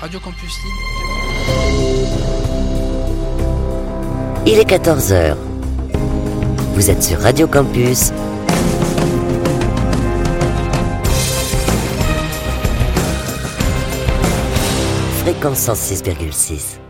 Radio Campus Il est 14h. Vous êtes sur Radio Campus. Fréquence 106,6. –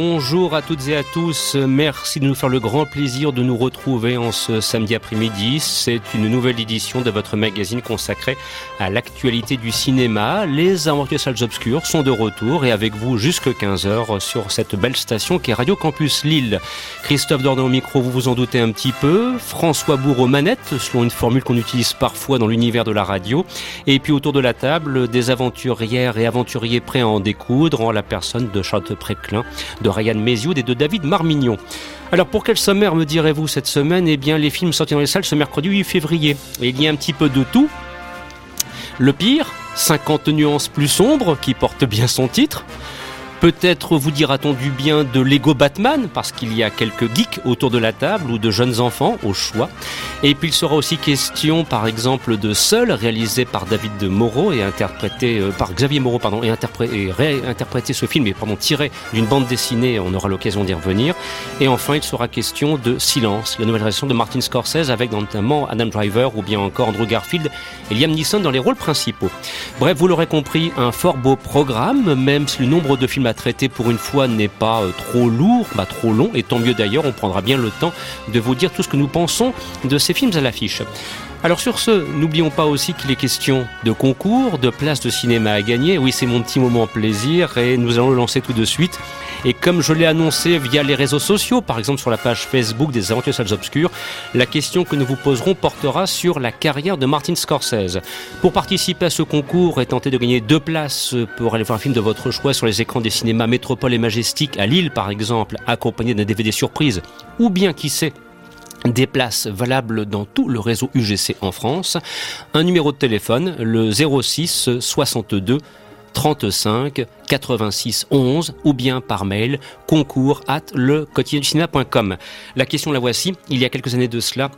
Bonjour à toutes et à tous, merci de nous faire le grand plaisir de nous retrouver en ce samedi après-midi. C'est une nouvelle édition de votre magazine consacré à l'actualité du cinéma. Les aventures salles obscures sont de retour et avec vous jusque 15h sur cette belle station qui est Radio Campus Lille. Christophe Dordain au micro, vous vous en doutez un petit peu. François Bourg aux manettes, selon une formule qu'on utilise parfois dans l'univers de la radio. Et puis autour de la table, des aventurières et aventuriers prêts à en découdre en la personne de Charlotte Préclin Ryan Mézioud et de David Marmignon. Alors pour quel sommaire me direz-vous cette semaine? Eh bien les films sortis dans les salles ce mercredi 8 février. Il y a un petit peu de tout. Le pire, 50 nuances plus sombres qui portent bien son titre. Peut-être vous dira-t-on du bien de Lego Batman, parce qu'il y a quelques geeks autour de la table, ou de jeunes enfants, au choix. Et puis il sera aussi question, par exemple, de Seul, réalisé par David de Moreau et interprété euh, par Xavier Moreau, pardon, et, et réinterprété ce film, et pardon, tiré d'une bande dessinée, on aura l'occasion d'y revenir. Et enfin, il sera question de Silence, la nouvelle version de Martin Scorsese, avec notamment Adam Driver, ou bien encore Andrew Garfield et Liam Neeson dans les rôles principaux. Bref, vous l'aurez compris, un fort beau programme, même si le nombre de films à traiter pour une fois n'est pas euh, trop lourd, bah trop long, et tant mieux d'ailleurs, on prendra bien le temps de vous dire tout ce que nous pensons de ces films à l'affiche. Alors sur ce, n'oublions pas aussi qu'il est question de concours, de places de cinéma à gagner. Oui, c'est mon petit moment plaisir et nous allons le lancer tout de suite. Et comme je l'ai annoncé via les réseaux sociaux, par exemple sur la page Facebook des Aventures Salles Obscures, la question que nous vous poserons portera sur la carrière de Martin Scorsese. Pour participer à ce concours et tenter de gagner deux places pour aller voir un film de votre choix sur les écrans des cinémas Métropole et Majestic à Lille par exemple, accompagné d'un DVD surprise, ou bien qui sait des places valables dans tout le réseau UGC en France. Un numéro de téléphone, le 06 62 35 86 11 ou bien par mail concours at le. La question la voici. Il y a quelques années de cela,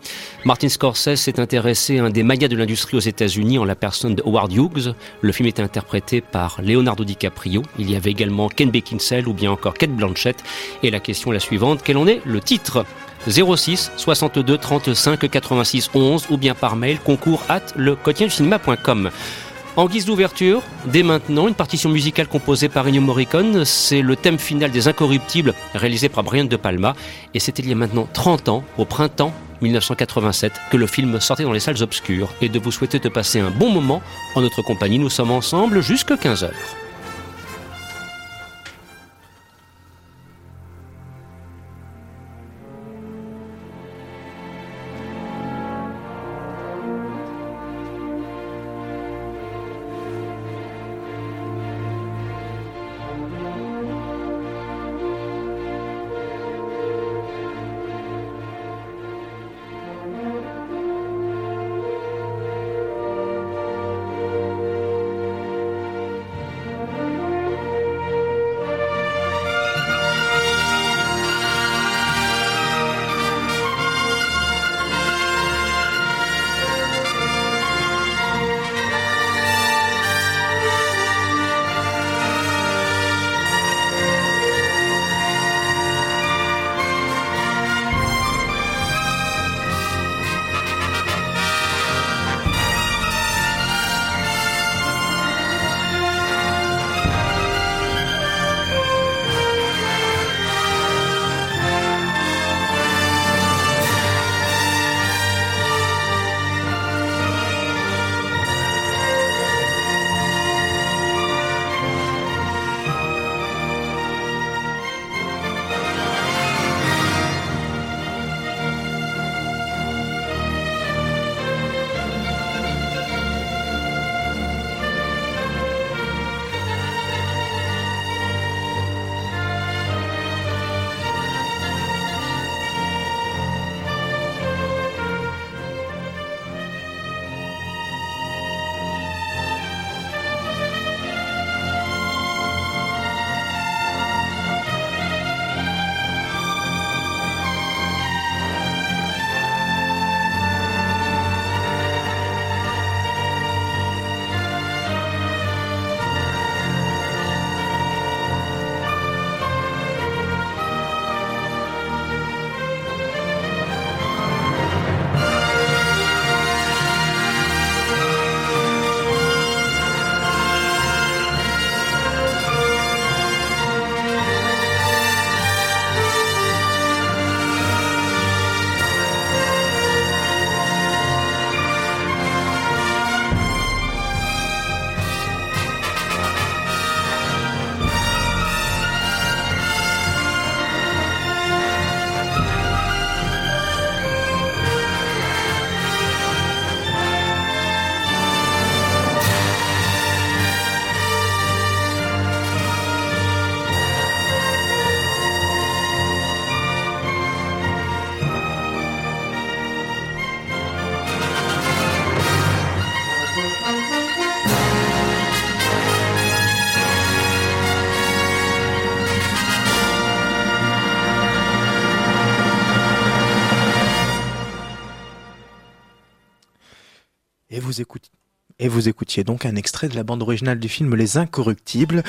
Martin Scorsese s'est intéressé à un des magnats de l'industrie aux États-Unis en la personne de Howard Hughes. Le film était interprété par Leonardo DiCaprio. Il y avait également Ken Beckinsale ou bien encore Kate Blanchett. Et la question est la suivante. Quel en est le titre? 06 62 35 86 11 ou bien par mail concours at le cinéma.com. En guise d'ouverture, dès maintenant, une partition musicale composée par Ennio Morricone, c'est le thème final des Incorruptibles, réalisé par Brian De Palma, et c'était il y a maintenant 30 ans, au printemps 1987, que le film sortait dans les salles obscures, et de vous souhaiter de passer un bon moment en notre compagnie. Nous sommes ensemble jusqu'à 15h. Et vous écoutiez donc un extrait de la bande originale du film Les Incorruptibles.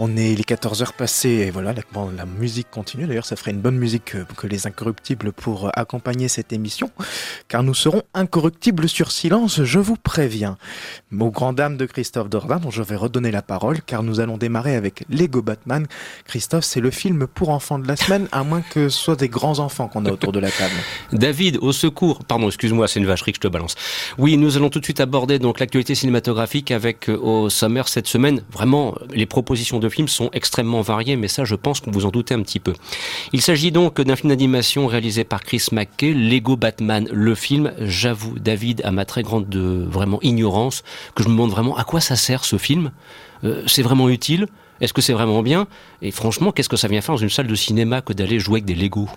On est les 14 heures passées et voilà, la, la musique continue. D'ailleurs, ça ferait une bonne musique que, que, les incorruptibles pour accompagner cette émission, car nous serons incorruptibles sur silence, je vous préviens. Aux grand dame de Christophe Dordain, dont je vais redonner la parole, car nous allons démarrer avec Lego Batman. Christophe, c'est le film pour enfants de la semaine, à moins que ce soit des grands enfants qu'on a autour de la table. David, au secours. Pardon, excuse-moi, c'est une vacherie que je te balance. Oui, nous allons tout de suite aborder donc l'actualité cinématographique avec au sommaire cette semaine vraiment les propositions de films sont extrêmement variés, mais ça, je pense que vous en doutez un petit peu. Il s'agit donc d'un film d'animation réalisé par Chris McKay, Lego Batman, le film. J'avoue, David, à ma très grande de, vraiment ignorance, que je me demande vraiment à quoi ça sert ce film. Euh, c'est vraiment utile? Est-ce que c'est vraiment bien? Et franchement, qu'est-ce que ça vient faire dans une salle de cinéma que d'aller jouer avec des Legos?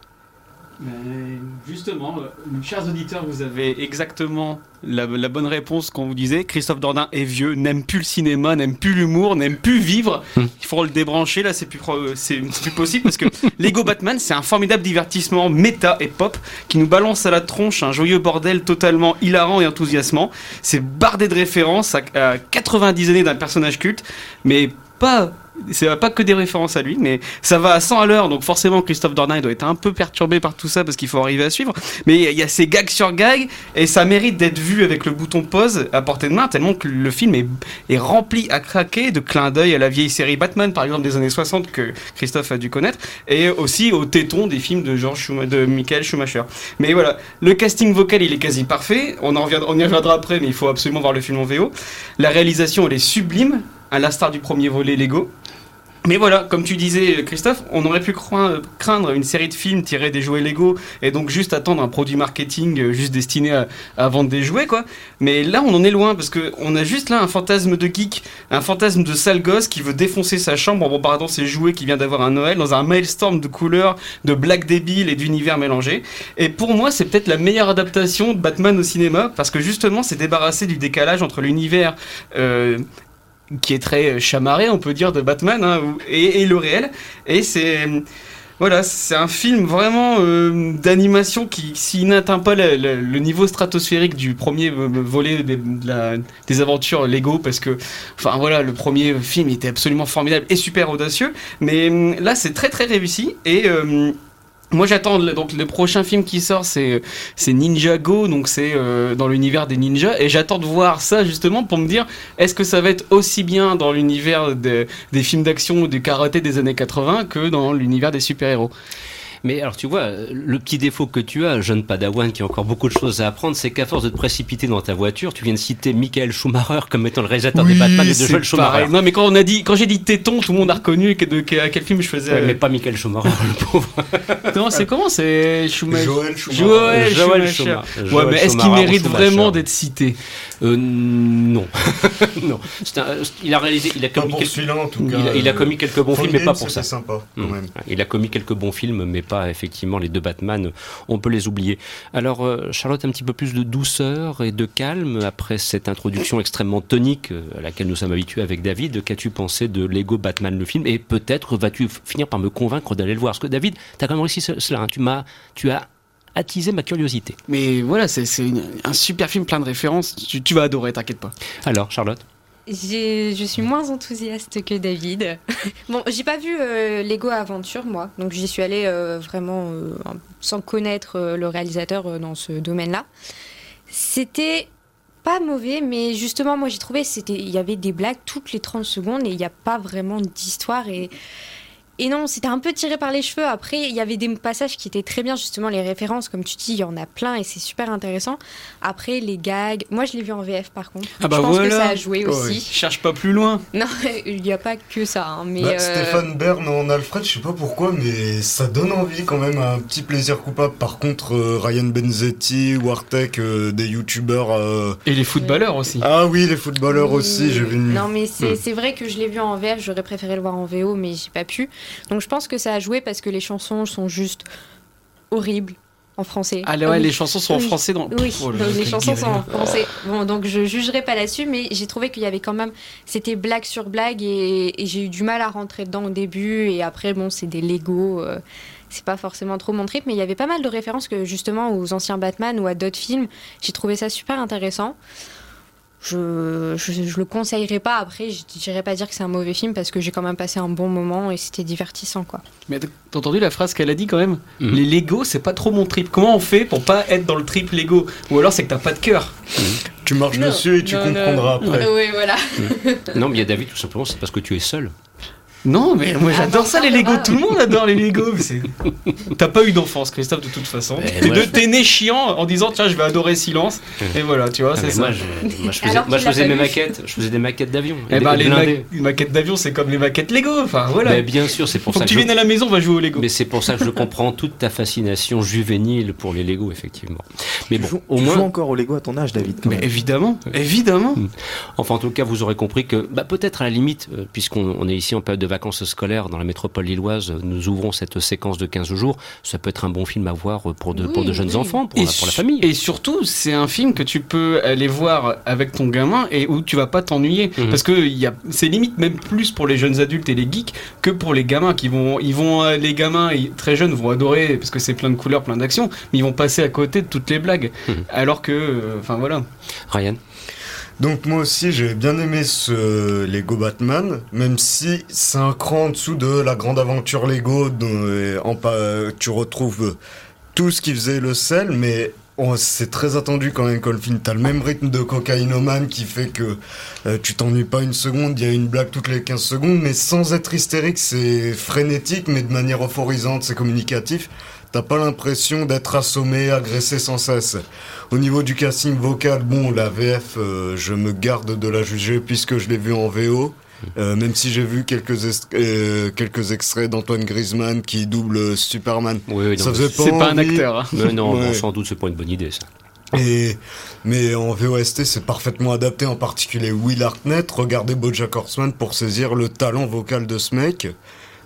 Justement, euh, chers auditeurs, vous avez exactement la, la bonne réponse qu'on vous disait. Christophe Dordain est vieux, n'aime plus le cinéma, n'aime plus l'humour, n'aime plus vivre. Hmm. Il faut le débrancher, là, c'est plus, plus possible parce que Lego Batman, c'est un formidable divertissement méta et pop qui nous balance à la tronche un joyeux bordel totalement hilarant et enthousiasmant. C'est bardé de références à, à 90 années d'un personnage culte, mais pas c'est pas que des références à lui, mais ça va à 100 à l'heure, donc forcément Christophe Dordain doit être un peu perturbé par tout ça parce qu'il faut arriver à suivre. Mais il y a- ces gags sur gags et ça mérite d'être vu avec le bouton pause à portée de main tellement que le film est, est rempli à craquer de clins d'œil à la vieille série Batman par exemple des années 60 que Christophe a dû connaître et aussi au téton des films de George de Michael Schumacher. Mais voilà, le casting vocal il est quasi parfait. On en reviendra, on y reviendra après, mais il faut absolument voir le film en VO. La réalisation elle est sublime, à l'instar du premier volet Lego. Mais voilà, comme tu disais, Christophe, on aurait pu craindre une série de films tirés des jouets Lego et donc juste attendre un produit marketing euh, juste destiné à, vendre des jouets, quoi. Mais là, on en est loin parce que on a juste là un fantasme de geek, un fantasme de sale gosse qui veut défoncer sa chambre en bombardant ses jouets qui vient d'avoir un Noël dans un maelstrom de couleurs, de blagues débiles et d'univers mélangés. Et pour moi, c'est peut-être la meilleure adaptation de Batman au cinéma parce que justement, c'est débarrassé du décalage entre l'univers. euh, qui est très chamarré, on peut dire, de Batman hein, et, le réel. Et c'est voilà, c'est un film vraiment euh, d'animation qui, s'il n'atteint pas le, niveau stratosphérique du premier euh, volet des, aventures Lego, parce que, enfin voilà, le premier film était absolument formidable et super audacieux, mais hum, là c'est très très réussi et euh, moi j'attends donc le prochain film qui sort c'est c'est Ninjago donc c'est euh, dans l'univers des ninjas et j'attends de voir ça justement pour me dire est-ce que ça va être aussi bien dans l'univers des, des films d'action ou du karaté des années 80 que dans l'univers des super-héros? Mais alors tu vois, le petit défaut que tu as, jeune padawan qui a encore beaucoup de choses à apprendre, c'est qu'à force de te précipiter dans ta voiture, tu viens de citer Michael Schumacher comme étant le réalisateur des Oui, Batman et de Joel Schumacher. pareil. Non mais quand on a dit quand j'ai dit téton, tout le monde a reconnu que- de, que- à quel film je faisais. Ouais, mais pas Michael Schumacher, le pauvre. Non, c'est comment c'est Schumacher? Joël Schumacher. Joël Joel Schumacher. Schumacher. Ouais, Joel mais est-ce qu'il mérite Schumacher vraiment d'être cité? Euh, non. non. Un- il a réalisé, il a commis, quelques, en tout il a, il a commis quelques bons films, mais pas pour ça. sympa quand Mm. même. Il a commis quelques bons films, mais pas effectivement les deux Batman. On peut les oublier. Alors, euh, Charlotte, un petit peu plus de douceur et de calme après cette introduction extrêmement tonique euh, à laquelle nous sommes habitués avec David. Qu'as-tu pensé de Lego Batman le film? Et peut-être vas-tu finir par me convaincre d'aller le voir? Parce que David, tu as quand même réussi ce- cela. hein. Tu m'as, tu as attisé ma curiosité. Mais voilà, c'est un super film plein de références. Tu, tu vas adorer, t'inquiète pas. Alors, Charlotte? Je suis moins enthousiaste que David. bon, j'ai pas vu euh, Lego Aventure, moi. Donc j'y suis allée euh, vraiment euh, sans connaître euh, le réalisateur euh, dans ce domaine-là. C'était pas mauvais, mais justement, moi j'ai trouvé c'était il y avait des blagues toutes les 30 secondes et il n'y a pas vraiment d'histoire. Et, et non, c'était un peu tiré par les cheveux. Après, il y avait des passages qui étaient très bien, justement, les références, comme tu dis, il y en a plein et c'est super intéressant. Après, les gags, moi je l'ai vu en VF par contre. Ah bah je pense voilà. que ça a joué Ouais. aussi. Cherche pas plus loin. Non, il n'y a pas que ça. hein, mais Bah, euh, Stéphane Bern en Alfred, je sais pas pourquoi, mais ça donne envie quand même, un petit plaisir coupable. Par contre, euh, Ryan Benzetti, Wartek, euh, des youtubeurs. euh, Et les footballeurs aussi. Ah oui, les footballeurs oui, aussi, j'ai vu. Non, mais c'est Hmm. c'est vrai que je l'ai vu en VF, j'aurais préféré le voir en VO, mais j'ai pas pu. Donc je pense que ça a joué parce que les chansons sont juste horribles en français. Ah ouais, Oui. les chansons sont en français dans. Oui, Oh donc les chansons sont en français. Bon, donc je jugerai pas là-dessus, mais j'ai trouvé qu'il y avait quand même, c'était blague sur blague et, et j'ai eu du mal à rentrer dedans au début et après bon, c'est des Lego, euh, c'est pas forcément trop mon trip, mais il y avait pas mal de références que justement aux anciens Batman ou à d'autres films, j'ai trouvé ça super intéressant. Je, je, je le conseillerais pas. Après, je dirais pas dire que c'est un mauvais film parce que j'ai quand même passé un bon moment et c'était divertissant, quoi. Mais t'as entendu la phrase qu'elle a dit quand même? Mhm. Les Lego, c'est pas trop mon trip. Comment on fait pour pas être dans le trip Lego? Ou alors c'est que t'as pas de cœur. Tu marches Non, dessus et tu non, comprendras non. après. Oui, voilà. Non, mais il y a David, tout simplement, c'est parce que tu es seul. Non, mais moi j'adore Ah, ça les Lego. Tout le monde adore les Lego. T'as pas eu d'enfance, Christophe, de toute façon. Mais T'es je- né chiant en disant tiens, je vais adorer Silence. Et voilà, tu vois, Ah, c'est ça. moi, je, moi, je faisais, moi, je faisais mes maquettes. Je faisais des maquettes d'avions. Eh ben, les, ma- blindés. les maquettes d'avion, c'est comme les maquettes Lego. Enfin, voilà. Mais bien sûr, c'est pour Faut ça que que tu je- viennes à la maison, on va jouer au Lego. Mais c'est pour ça que je comprends toute ta fascination juvénile pour les Lego, effectivement. Mais Tu bon, joues- au tu moins, joues encore au Lego à ton âge, David. quand Mais même. évidemment, évidemment. Enfin, en tout cas, vous aurez compris que, bah, peut-être à la limite, euh, puisqu'on on est ici en période de vacances scolaires dans la métropole lilloise, nous ouvrons cette séquence de 15 jours. Ça peut être un bon film à voir pour de, pour de Oui, jeunes oui. enfants, pour, la, pour la su- famille. Et surtout, c'est un film que tu peux aller voir avec ton gamin et où tu vas pas t'ennuyer. Mhm. Parce que il y a, c'est limite même plus pour les jeunes adultes et les geeks que pour les gamins qui vont, ils vont, euh, les gamins très jeunes vont adorer parce que c'est plein de couleurs, plein d'actions, mais ils vont passer à côté de toutes les blagues. Mhm. Alors que, euh, enfin voilà. Ryan? Donc moi aussi j'ai bien aimé ce Lego Batman, même si c'est un cran en dessous de la grande aventure Lego dont euh, tu retrouves tout ce qui faisait le sel, mais c'est très attendu quand même film. T'as le même rythme de cocaïnomane qui fait que euh, tu t'ennuies pas une seconde, il y a une blague toutes les 15 secondes, mais sans être hystérique, c'est frénétique, mais de manière euphorisante, c'est communicatif. T'as pas l'impression d'être assommé, agressé sans cesse. Au niveau du casting vocal, bon, la VF, euh, je me garde de la juger puisque je l'ai vu en VO. Euh, même si j'ai vu quelques, euh, quelques extraits d'Antoine Griezmann qui double Superman. Oui, oui, Ça faisait C'est pas un acteur. hein. mais non, Ouais. bon, sans doute, c'est pas une bonne idée, ça. Et, mais en VOST, c'est parfaitement adapté, en particulier Will Hartnett. Regardez Bojack Horseman pour saisir le talent vocal de ce mec.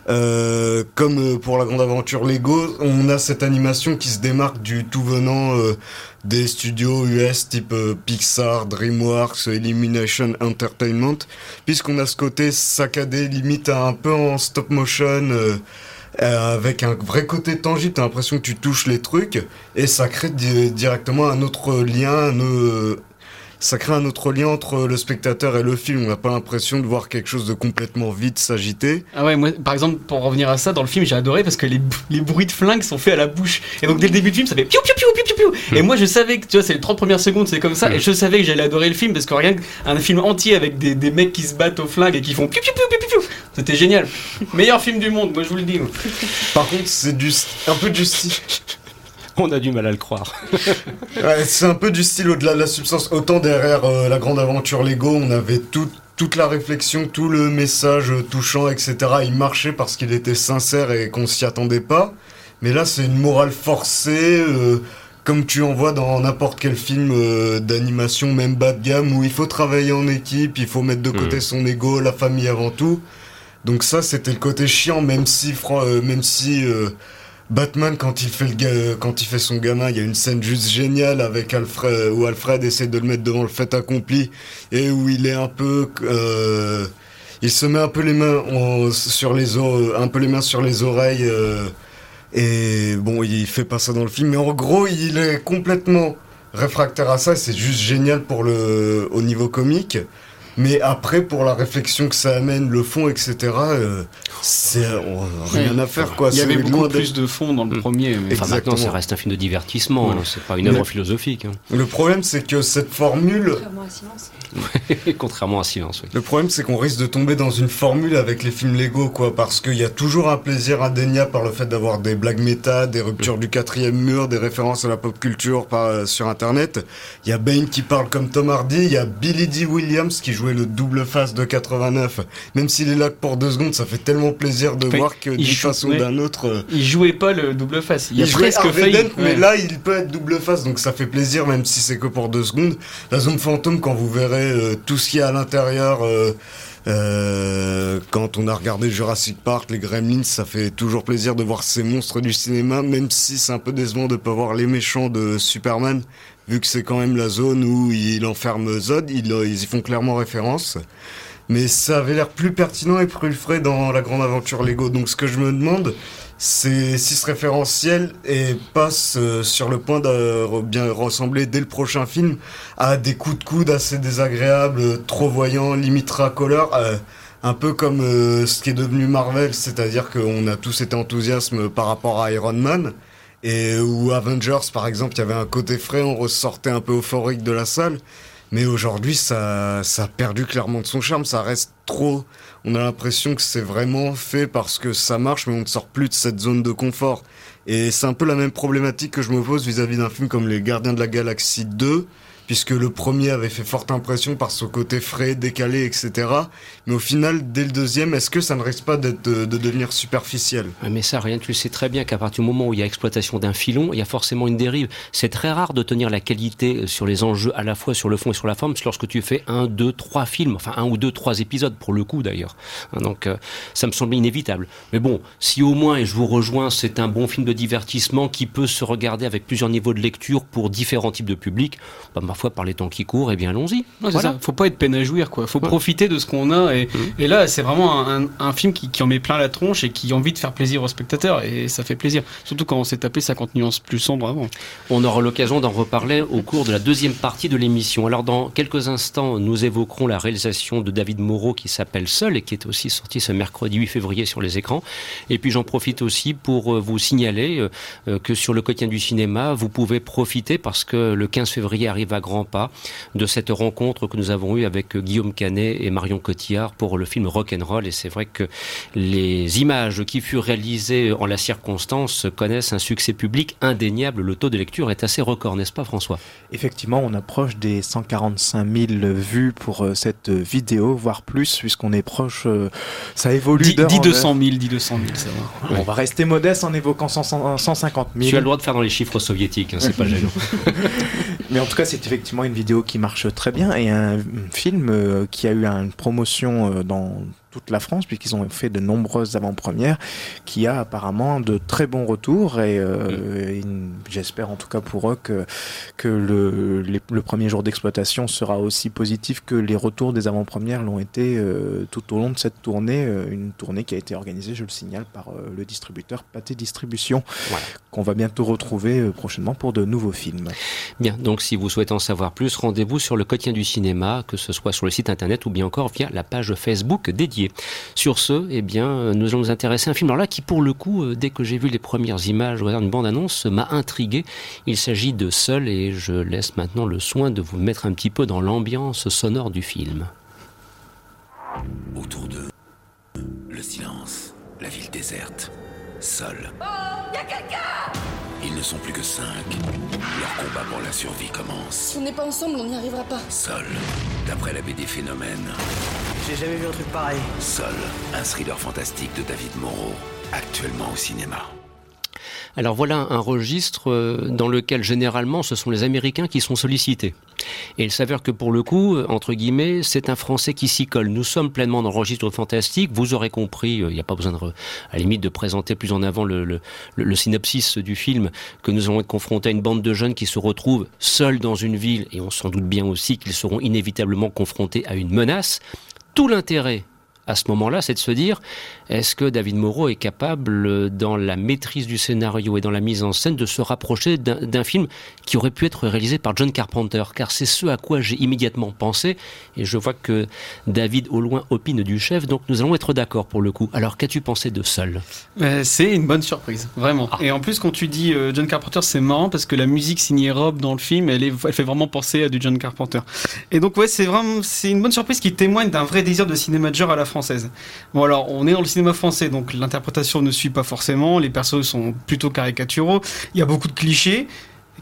Euh, comme euh, pour la grande aventure Lego, on a cette animation qui se démarque du tout venant euh, des studios US type euh, Pixar, DreamWorks, Illumination Entertainment, puisqu'on a ce côté saccadé, limite un peu en stop motion. avec un vrai côté tangible, t'as l'impression que tu touches les trucs et ça crée di- directement un autre lien, un, ça crée un autre lien entre le spectateur et le film. On n'a pas l'impression de voir quelque chose de complètement vide s'agiter. Ah ouais, moi, par exemple, pour revenir à ça, dans le film, j'ai adoré parce que les, les bruits de flingues sont faits à la bouche. Et donc, dès le début du film, ça fait piou piou piou piou piou piou. Et moi, je savais que, tu vois, c'est les 30 premières secondes, c'est comme ça. Et je savais que j'allais adorer le film parce que rien qu'un film entier avec des, des mecs qui se battent aux flingues et qui font piou piou piou piou piou. C'était génial. Meilleur film du monde, moi, je vous le dis. Par contre, c'est du un peu du style. On a du mal à le croire. Ouais, c'est un peu du style au-delà de la substance. Autant derrière euh, la grande aventure Lego, on avait tout- toute la réflexion, tout le message euh, touchant, etc. Il marchait parce qu'il était sincère et qu'on s'y attendait pas. Mais là, c'est une morale forcée, euh, comme tu en vois dans n'importe quel film euh, d'animation, même bas de gamme, où il faut travailler en équipe, il faut mettre de côté Mhm. son ego, la famille avant tout. Donc ça, c'était le côté chiant, même si, euh, même si euh, Batman, quand il fait le quand il fait son gamin, il y a une scène juste géniale avec Alfred, où Alfred essaie de le mettre devant le fait accompli et où il est un peu, euh, il se met un peu les mains sur les un peu les mains sur les oreilles euh, et bon, il fait pas ça dans le film, mais en gros, il est complètement réfractaire à ça. C'est juste génial pour le au niveau comique. Mais après, pour la réflexion que ça amène, le fond, etc., euh, c'est euh, rien Ouais. à faire, quoi. Il y avait beaucoup plus de fond dans le Mm. premier. mais- Enfin, maintenant, ça reste un film de divertissement, Ouais. hein, c'est pas une œuvre philosophique. hein. Le problème, c'est que cette formule, Contrairement à Silence. Contrairement à Silence, oui. le problème, c'est qu'on risque de tomber dans une formule avec les films Lego, quoi, parce qu'il y a toujours un plaisir indéniable par le fait d'avoir des blagues méta, des ruptures du quatrième mur, des références à la pop culture par, euh, sur Internet. Il y a Bane qui parle comme Tom Hardy, il y a Billy D. Williams qui le double face de 89. Même s'il est là que pour deux secondes, ça fait tellement plaisir de Enfin, voir que il d'une façon ou d'un autre. euh, Il jouait pas le double face. Il, a jouait presque Harvey failli. Dent, mais Ouais. là, il peut être double face, donc ça fait plaisir, même si c'est que pour deux secondes. La zone fantôme, quand vous verrez euh, tout ce qu'il y a à l'intérieur, euh, euh, quand on a regardé Jurassic Park, les Gremlins, ça fait toujours plaisir de voir ces monstres du cinéma, même si c'est un peu décevant de pas voir les méchants de Superman, vu que c'est quand même la zone où il enferme Zod, ils, ils y font clairement référence. mais ça avait l'air plus pertinent et plus frais dans la grande aventure Lego. Donc ce que je me demande, c'est si ce référentiel et passe euh, sur le point de bien ressembler dès le prochain film à des coups de coude assez désagréables, trop voyants, limite racoleurs. Euh, un peu comme euh, ce qui est devenu Marvel, c'est-à-dire qu'on a tous été enthousiasme par rapport à Iron Man. Et ou Avengers, par exemple, il y avait un côté frais, on ressortait un peu euphorique de la salle. Mais aujourd'hui, ça, ça a perdu clairement de son charme. Ça reste trop. On a l'impression que c'est vraiment fait parce que ça marche, mais on ne sort plus de cette zone de confort. Et c'est un peu la même problématique que je me pose vis-à-vis d'un film comme Les Gardiens de la Galaxie 2, puisque le premier avait fait forte impression par son côté frais, décalé, etc. Mais au final, dès le deuxième, est-ce que ça ne risque pas d'être, de devenir superficiel? Mais ça, rien, tu le sais très bien qu'à partir du moment où il y a exploitation d'un filon, il y a forcément une dérive. C'est très rare de tenir la qualité sur les enjeux à la fois sur le fond et sur la forme lorsque tu fais un, deux, trois films, enfin un ou deux, trois épisodes pour le coup d'ailleurs. Hein, donc euh, ça me semble inévitable. Mais bon, si au moins, et je vous rejoins, c'est un bon film de divertissement qui peut se regarder avec plusieurs niveaux de lecture pour différents types de publics, bah, fois par les temps qui courent, et eh bien allons-y. voilà. Faut pas être peine à jouir, quoi. Faut profiter de ce qu'on a. Et, mmh. et là, c'est vraiment un, film qui, qui, en met plein la tronche et qui a envie de faire plaisir aux spectateurs. Et ça fait plaisir. Surtout quand on s'est tapé 50 nuances plus sombres avant. On aura l'occasion d'en reparler au cours de la deuxième partie de l'émission. Alors, dans quelques instants, nous évoquerons la réalisation de David Moreau qui s'appelle Seul et qui est aussi sorti ce mercredi 8 février sur les écrans. Et puis, j'en profite aussi pour euh, vous signaler euh, euh, que sur le quotidien du cinéma, vous pouvez profiter parce que le 15 février arrive à grands pas de cette rencontre que nous avons eue avec Guillaume Canet et Marion Cotillard pour le film Rock'n'Roll. Et c'est vrai que les images qui furent réalisées en la circonstance connaissent un succès public indéniable. Le taux de lecture est assez record, n'est-ce pas François? Effectivement, on approche des 145 000 vues pour euh, cette vidéo, voire plus, puisqu'on est proche. Euh, ça évolue. 10, 200 000, 10 200 000, ça va. On va rester modeste en évoquant 150 000. Tu as le droit de faire dans les chiffres soviétiques, hein, c'est pas gênant. Mais en tout cas, c'est effectivement une vidéo qui marche très bien et un film euh, qui a eu une promotion euh, dans toute la France, puisqu'ils ont fait de nombreuses avant-premières, qui a apparemment de très bons retours. Et, euh, mm. j'espère en tout cas pour eux que, que le, le premier jour d'exploitation sera aussi positif que les retours des avant-premières l'ont été euh, tout au long de cette tournée. Euh, une tournée qui a été organisée, je le signale, par le distributeur Pâté Distribution, qu'on va bientôt retrouver prochainement pour de nouveaux films. Bien, donc si vous souhaitez en savoir plus, rendez-vous sur le quotidien du cinéma, que ce soit sur le site internet ou bien encore via la page Facebook dédiée. Sur ce, eh bien, nous allons nous intéresser à un film alors là qui, pour le coup, euh, dès que j'ai vu les premières images, regarde une bande-annonce, m'a intrigué. Il s'agit de Seul et je laisse maintenant le soin de vous mettre un petit peu dans l'ambiance sonore du film. Autour d'eux, le silence, la ville déserte, seul. Oh, y a quelqu'un Ils ne sont plus que cinq. Leur combat pour la survie commence. Si on n'est pas ensemble, on n'y arrivera pas. Seul, d'après la BD Phénomène. J'ai jamais vu un truc pareil. Seul, un thriller fantastique de David Moreau, actuellement au cinéma. Alors voilà un registre euh, dans lequel généralement ce sont les Américains qui sont sollicités. Et il s'avère que pour le coup, entre guillemets, c'est un Français qui s'y colle. Nous sommes pleinement dans le registre fantastique. Vous aurez compris, euh, il n'y a pas besoin de, à la limite de présenter plus en avant le, le, synopsis du film, que nous allons être confrontés à une bande de jeunes qui se retrouvent seuls dans une ville, et on s'en doute bien aussi qu'ils seront inévitablement confrontés à une menace. Tout l'intérêt à ce moment-là, c'est de se dire, est-ce que David Moreau est capable, dans la maîtrise du scénario et dans la mise en scène, de se rapprocher d'un film qui aurait pu être réalisé par John Carpenter? Car c'est ce à quoi j'ai immédiatement pensé, et je vois que David au loin opine du chef, donc nous allons être d'accord pour le coup. Alors qu'as-tu pensé de Seul? Euh, C'est une bonne surprise, vraiment. Ah. Et en plus, quand tu dis euh, John Carpenter, c'est marrant parce que la musique signée Rob dans le film, elle, est, elle fait vraiment penser à du John Carpenter. Et donc ouais, c'est vraiment c'est une bonne surprise qui témoigne d'un vrai désir de cinéma à la française. Bon alors, on est dans le cinéma français, donc l'interprétation ne suit pas forcément, les personnages sont plutôt caricaturaux, il y a beaucoup de clichés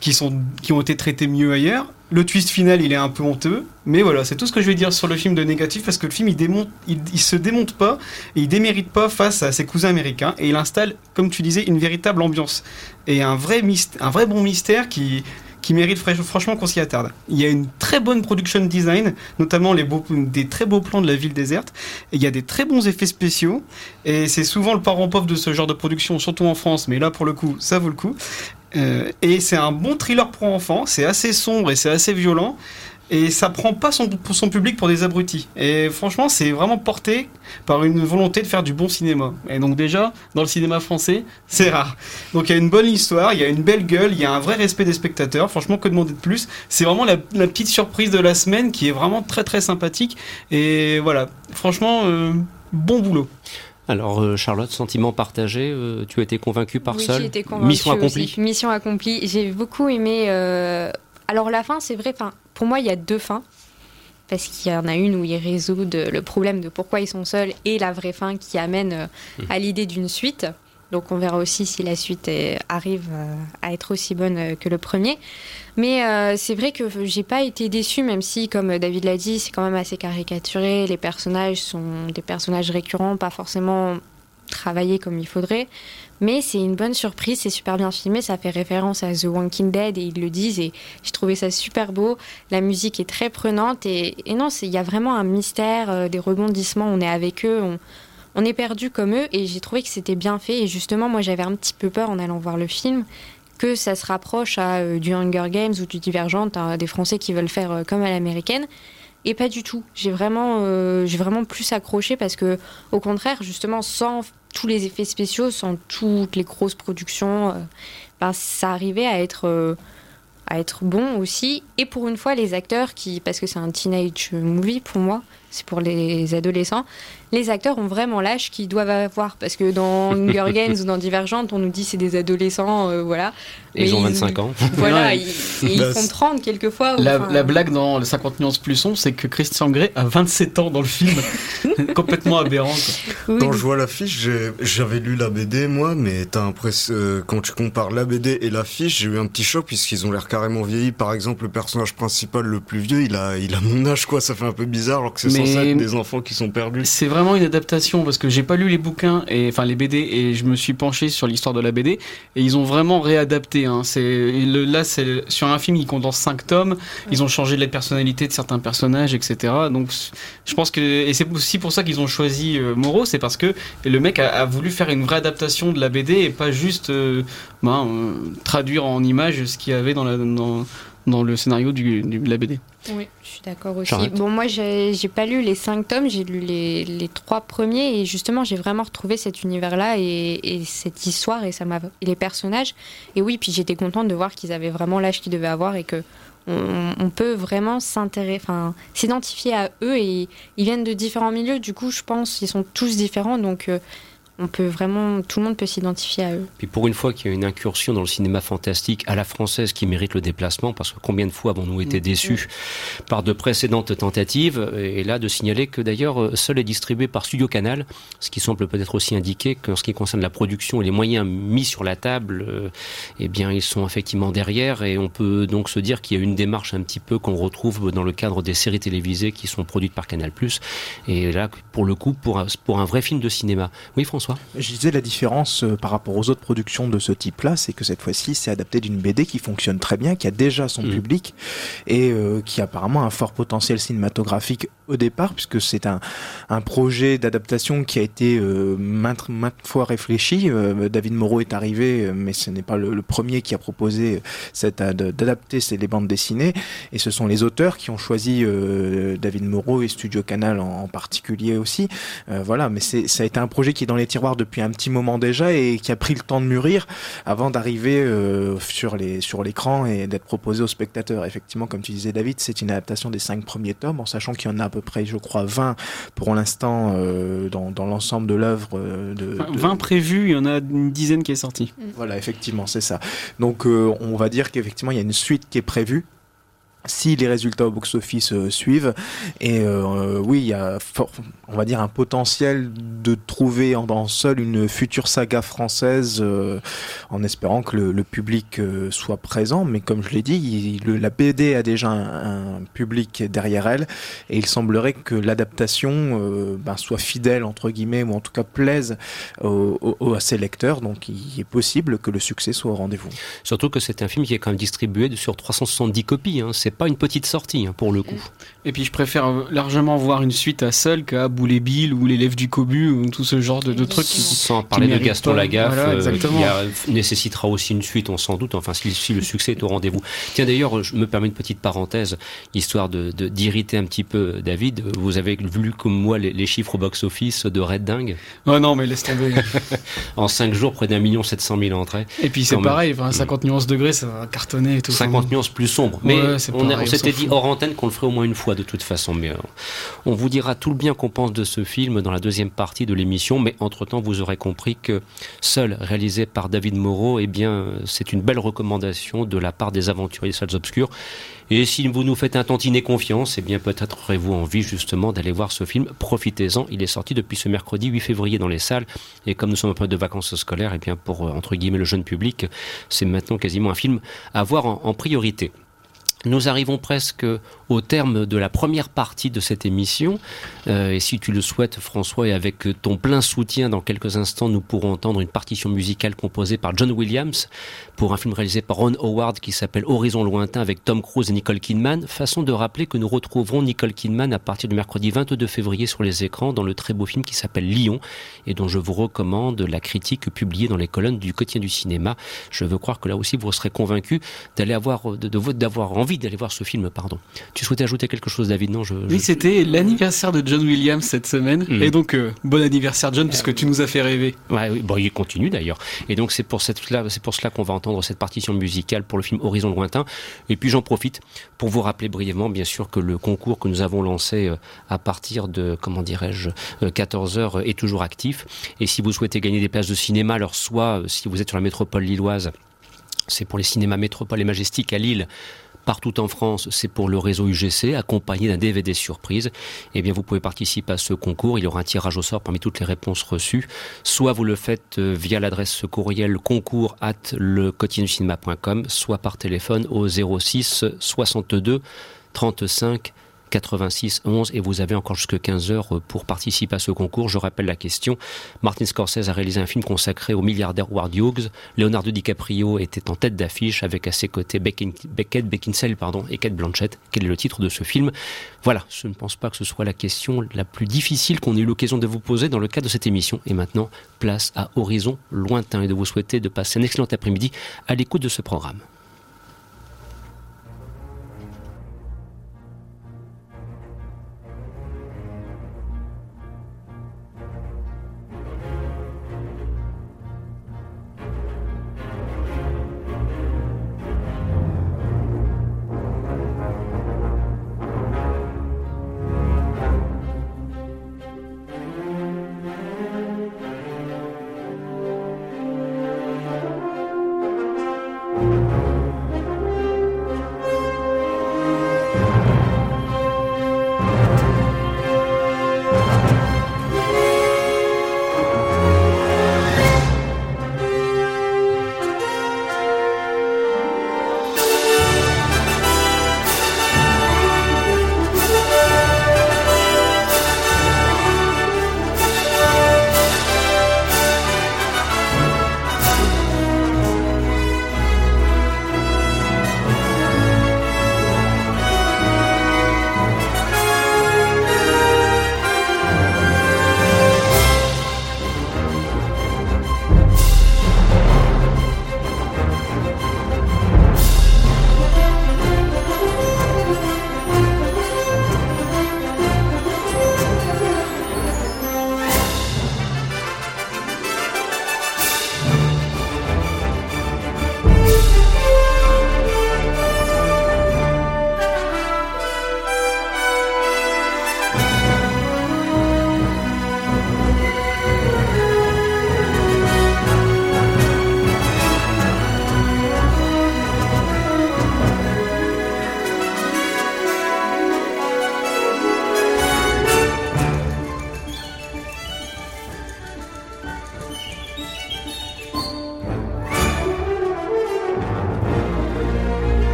qui, sont, qui ont été traités mieux ailleurs. Le twist final, il est un peu honteux, mais voilà, c'est tout ce que je vais dire sur le film de négatif parce que le film il, se démonte pas et il démérite pas face à ses cousins américains et il installe, comme tu disais, une véritable ambiance et un vrai, un vrai bon mystère qui qui mérite franchement qu'on s'y attarde. Il y a une très bonne production design, notamment les des très beaux plans de la ville déserte. Et il y a des très bons effets spéciaux. Et c'est souvent le parent pauvre de ce genre de production, surtout en France. Mais là, pour le coup, ça vaut le coup. Euh, et c'est un bon thriller pour enfants. C'est assez sombre et c'est assez violent. Et ça prend pas son, public pour des abrutis. Et franchement, c'est vraiment porté par une volonté de faire du bon cinéma. Et donc déjà, dans le cinéma français, c'est rare. Donc il y a une bonne histoire, il y a une belle gueule, il y a un vrai respect des spectateurs. Franchement, que demander de plus? C'est vraiment la, la petite surprise de la semaine qui est vraiment très très sympathique. Et voilà, franchement, euh, bon boulot. Alors euh, Charlotte, sentiment partagé, euh, tu as été convaincue par oui, seul j'ai été convaincue Mission accomplie. aussi. Mission accomplie. J'ai beaucoup aimé. euh, Alors la fin, c'est vrai. Enfin, pour moi, il y a deux fins. Parce qu'il y en a une où ils résout le problème de pourquoi ils sont seuls et la vraie fin qui amène euh, à l'idée d'une suite. Donc on verra aussi si la suite est- arrive euh, à être aussi bonne euh, que le premier. Mais euh, c'est vrai que j'ai pas été déçue, même si, comme David l'a dit, c'est quand même assez caricaturé. Les personnages sont des personnages récurrents, pas forcément travaillés comme il faudrait. Mais c'est une bonne surprise, c'est super bien filmé, ça fait référence à The Walking Dead et ils le disent et j'ai trouvé ça super beau. La musique est très prenante et, et non, il y a vraiment un mystère, euh, des rebondissements, on est avec eux, on, est perdu comme eux et j'ai trouvé que c'était bien fait et justement moi j'avais un petit peu peur en allant voir le film que ça se rapproche à euh, du Hunger Games ou du Divergente, hein, des Français qui veulent faire euh, comme à l'américaine. Et pas du tout. J'ai vraiment, j'ai vraiment plus accroché parce que, au contraire, justement, sans tous les effets spéciaux, sans toutes les grosses productions, euh, ben, ça arrivait à être, euh, à être bon aussi. Et pour une fois, les acteurs qui, parce que c'est un teenage movie pour moi, c'est pour les adolescents, les acteurs ont vraiment l'âge qu'ils doivent avoir. Parce que dans Hunger Games ou dans Divergente, on nous dit c'est des adolescents, euh, voilà. Et ils Mais ont 25 ans. Voilà, Ouais. ils, ils Bah, font 30 quelquefois. La, enfin, la blague dans le 50 nuances plus sombre, c'est que Christian Grey a 27 ans dans le film. Complètement aberrant. quoi. oui, Quand je vois l'affiche, j'avais lu la BD moi, mais t'as l'impression euh, quand tu compares la BD et l'affiche, j'ai eu un petit choc puisqu'ils ont l'air carrément vieillis. Par exemple, le personnage principal, le plus vieux, il a, il a mon âge quoi. Ça fait un peu bizarre alors que c'est Mais- censé être des enfants qui sont perdus. C'est vraiment une adaptation parce que j'ai pas lu les bouquins et enfin les BD et je me suis penché sur l'histoire de la BD et ils ont vraiment réadapté. Hein. C'est le, là c'est sur un film qui condense 5 tomes. Ils ont changé les personnalités de certains personnages, etc. Donc je pense que et c'est aussi pour ça qu'ils ont choisi euh, Moreau, c'est parce que le mec a, a voulu faire une vraie adaptation de la BD et pas juste euh, ben, euh, traduire en images ce qu'il y avait dans la dans, dans le scénario du, du- de la BD. Oui, je suis d'accord aussi. Charlotte. Bon, moi, j'ai pas lu les cinq tomes, j'ai lu les, les trois premiers et justement, j'ai vraiment retrouvé cet univers-là et, et cette histoire et ça m'a et les personnages. Et oui, puis j'étais contente de voir qu'ils avaient vraiment l'âge qu'ils devaient avoir et que on, on peut vraiment s'intéresser, enfin, s'identifier à eux et ils viennent de différents milieux. Du coup, je pense qu'ils sont tous différents, donc euh, on peut vraiment, tout le monde peut s'identifier à eux. Puis pour une fois qu'il y a une incursion dans le cinéma fantastique à la française qui mérite le déplacement, parce que combien de fois avons-nous été déçus par de précédentes tentatives Et là, de signaler que d'ailleurs, euh, seul est distribué par Studio Canal, ce qui semble peut-être aussi indiquer qu'en ce qui concerne la production et les moyens mis sur la table, euh, eh bien, ils sont effectivement derrière, et on peut donc se dire qu'il y a une démarche un petit peu qu'on retrouve dans le cadre des séries télévisées qui sont produites par Canal+. Et là, pour le coup, pour un, pour un vrai film de cinéma. Oui, François Je disais la différence euh, par rapport aux autres productions de ce type-là, c'est que cette fois-ci, c'est adapté d'une BD qui fonctionne très bien, qui a déjà son Mm. public et euh, qui a apparemment un fort potentiel cinématographique au départ, puisque c'est un, un projet d'adaptation qui a été euh, maintes, maintes fois réfléchi. Euh, David Moreau est arrivé, mais ce n'est pas le, le premier qui a proposé cette, d'adapter les bandes dessinées, et ce sont les auteurs qui ont choisi David Moreau et Studio Canal en, en particulier aussi. Voilà, mais ça a été un projet qui est dans les tiroirs depuis un petit moment déjà et qui a pris le temps de mûrir avant d'arriver euh, sur, les, sur l'écran et d'être proposé aux spectateurs. Effectivement, comme tu disais David, c'est une adaptation des cinq premiers tomes, en sachant qu'il y en a à peu près, je crois, 20 pour l'instant euh, dans, dans l'ensemble de l'œuvre. euh, De, Enfin, de- 20 prévus, il y en a une dizaine qui est sortie. voilà, effectivement, c'est ça. Donc, euh, on va dire qu'effectivement, il y a une suite qui est prévue. Si les résultats au box-office euh, suivent, et euh, oui, il y a, on va dire, un potentiel de trouver en, en seul une future saga française, euh, en espérant que le, public euh, soit présent. Mais comme je l'ai dit, la BD a déjà un, public derrière elle, et il semblerait que l'adaptation euh, ben, soit fidèle entre guillemets, ou en tout cas plaise à ses lecteurs. Donc, il est possible que le succès soit au rendez-vous. Surtout que c'est un film qui est quand même distribué sur 370 copies. Hein. Pas une petite sortie hein, pour le coup. Et puis je préfère euh, largement voir une suite à Seul qu'à Boulet Bill ou l'élève du Cobu ou tout ce genre de, de trucs. Qui, Sans parler de Gaston. Lagaffe, Voilà, euh, qui a- nécessitera aussi une suite, on s'en doute, enfin si, si le succès est au rendez-vous. Tiens d'ailleurs, je me permets une petite parenthèse, histoire de de- d'irriter un petit peu David. Vous avez vu comme moi les, les chiffres au box-office de Red Dingue? Oh non, mais laisse tomber. En 5 jours, près d'un million sept cent mille entrées. Et puis c'est pareil, enfin, 50 nuances degrés, ça va cartonner et tout. 50 nuances plus sombres. Mais Ouais, on, on on s'était dit hors antenne qu'on le ferait au moins une fois de toute façon. Mais euh, on vous dira tout le bien qu'on pense de ce film dans la deuxième partie de l'émission. Mais entre-temps, vous aurez compris que Seul, réalisé par David Moreau, eh bien, c'est une belle recommandation de la part des aventuriers des salles obscures. Et si vous nous faites un tantinet confiance, eh bien, peut-être aurez-vous envie justement d'aller voir ce film. Profitez-en. Il est sorti depuis ce mercredi 8 février dans les salles. Et comme nous sommes en période de vacances scolaires, eh bien, pour, euh, entre guillemets, le jeune public, c'est maintenant quasiment un film à voir en- en priorité. Nous arrivons presque au terme de la première partie de cette émission. Euh, et si tu le souhaites, François, et avec ton plein soutien, dans quelques instants, nous pourrons entendre une partition musicale composée par John Williams pour un film réalisé par Ron Howard qui s'appelle Horizon lointain avec Tom Cruise et Nicole Kidman. Façon de rappeler que nous retrouverons Nicole Kidman à partir du mercredi 22 février sur les écrans dans le très beau film qui s'appelle Lyon et dont je vous recommande la critique publiée dans les colonnes du quotidien du cinéma. Je veux croire que là aussi vous serez convaincu d'aller avoir, d'avoir envie d'aller voir ce film, pardon. Souhaitais ajouter quelque chose, David? Non, je, je- Oui, c'était l'anniversaire de John Williams cette semaine. Mm. Et donc, euh, bon anniversaire John, puisque tu nous as fait rêver. Ouais, oui, bon, il continue d'ailleurs. Et donc c'est pour cette c'est pour cela qu'on va entendre cette partition musicale pour le film Horizon lointain. Et puis j'en profite pour vous rappeler brièvement, bien sûr, que le concours que nous avons lancé euh, à partir de comment dirais-je 14 heures euh, est toujours actif. Et si vous souhaitez gagner des places de cinéma, alors soit si vous êtes sur la métropole lilloise, c'est pour les cinémas Métropole et Majestic à Lille. Partout en France, c'est pour le réseau UGC, accompagné d'un DVD surprise. Eh bien, vous pouvez participer à ce concours. Il y aura un tirage au sort parmi toutes les réponses reçues. Soit vous le faites euh, via l'adresse courriel concours at le soit par téléphone au 06 62 35 86 11 et vous avez encore jusque 15 heures pour participer à ce concours. Je rappelle la question. Martin Scorsese a réalisé un film consacré au milliardaire Howard Hughes. Leonardo DiCaprio était en tête d'affiche avec à ses côtés Beckett Beckinsale et Kate Blanchett. Quel est le titre de ce film? Voilà, je ne pense pas que ce soit la question la plus difficile qu'on ait eu l'occasion de vous poser dans le cadre de cette émission. Et maintenant, place à Horizon lointain et de vous souhaiter de passer un excellent après-midi à l'écoute de ce programme.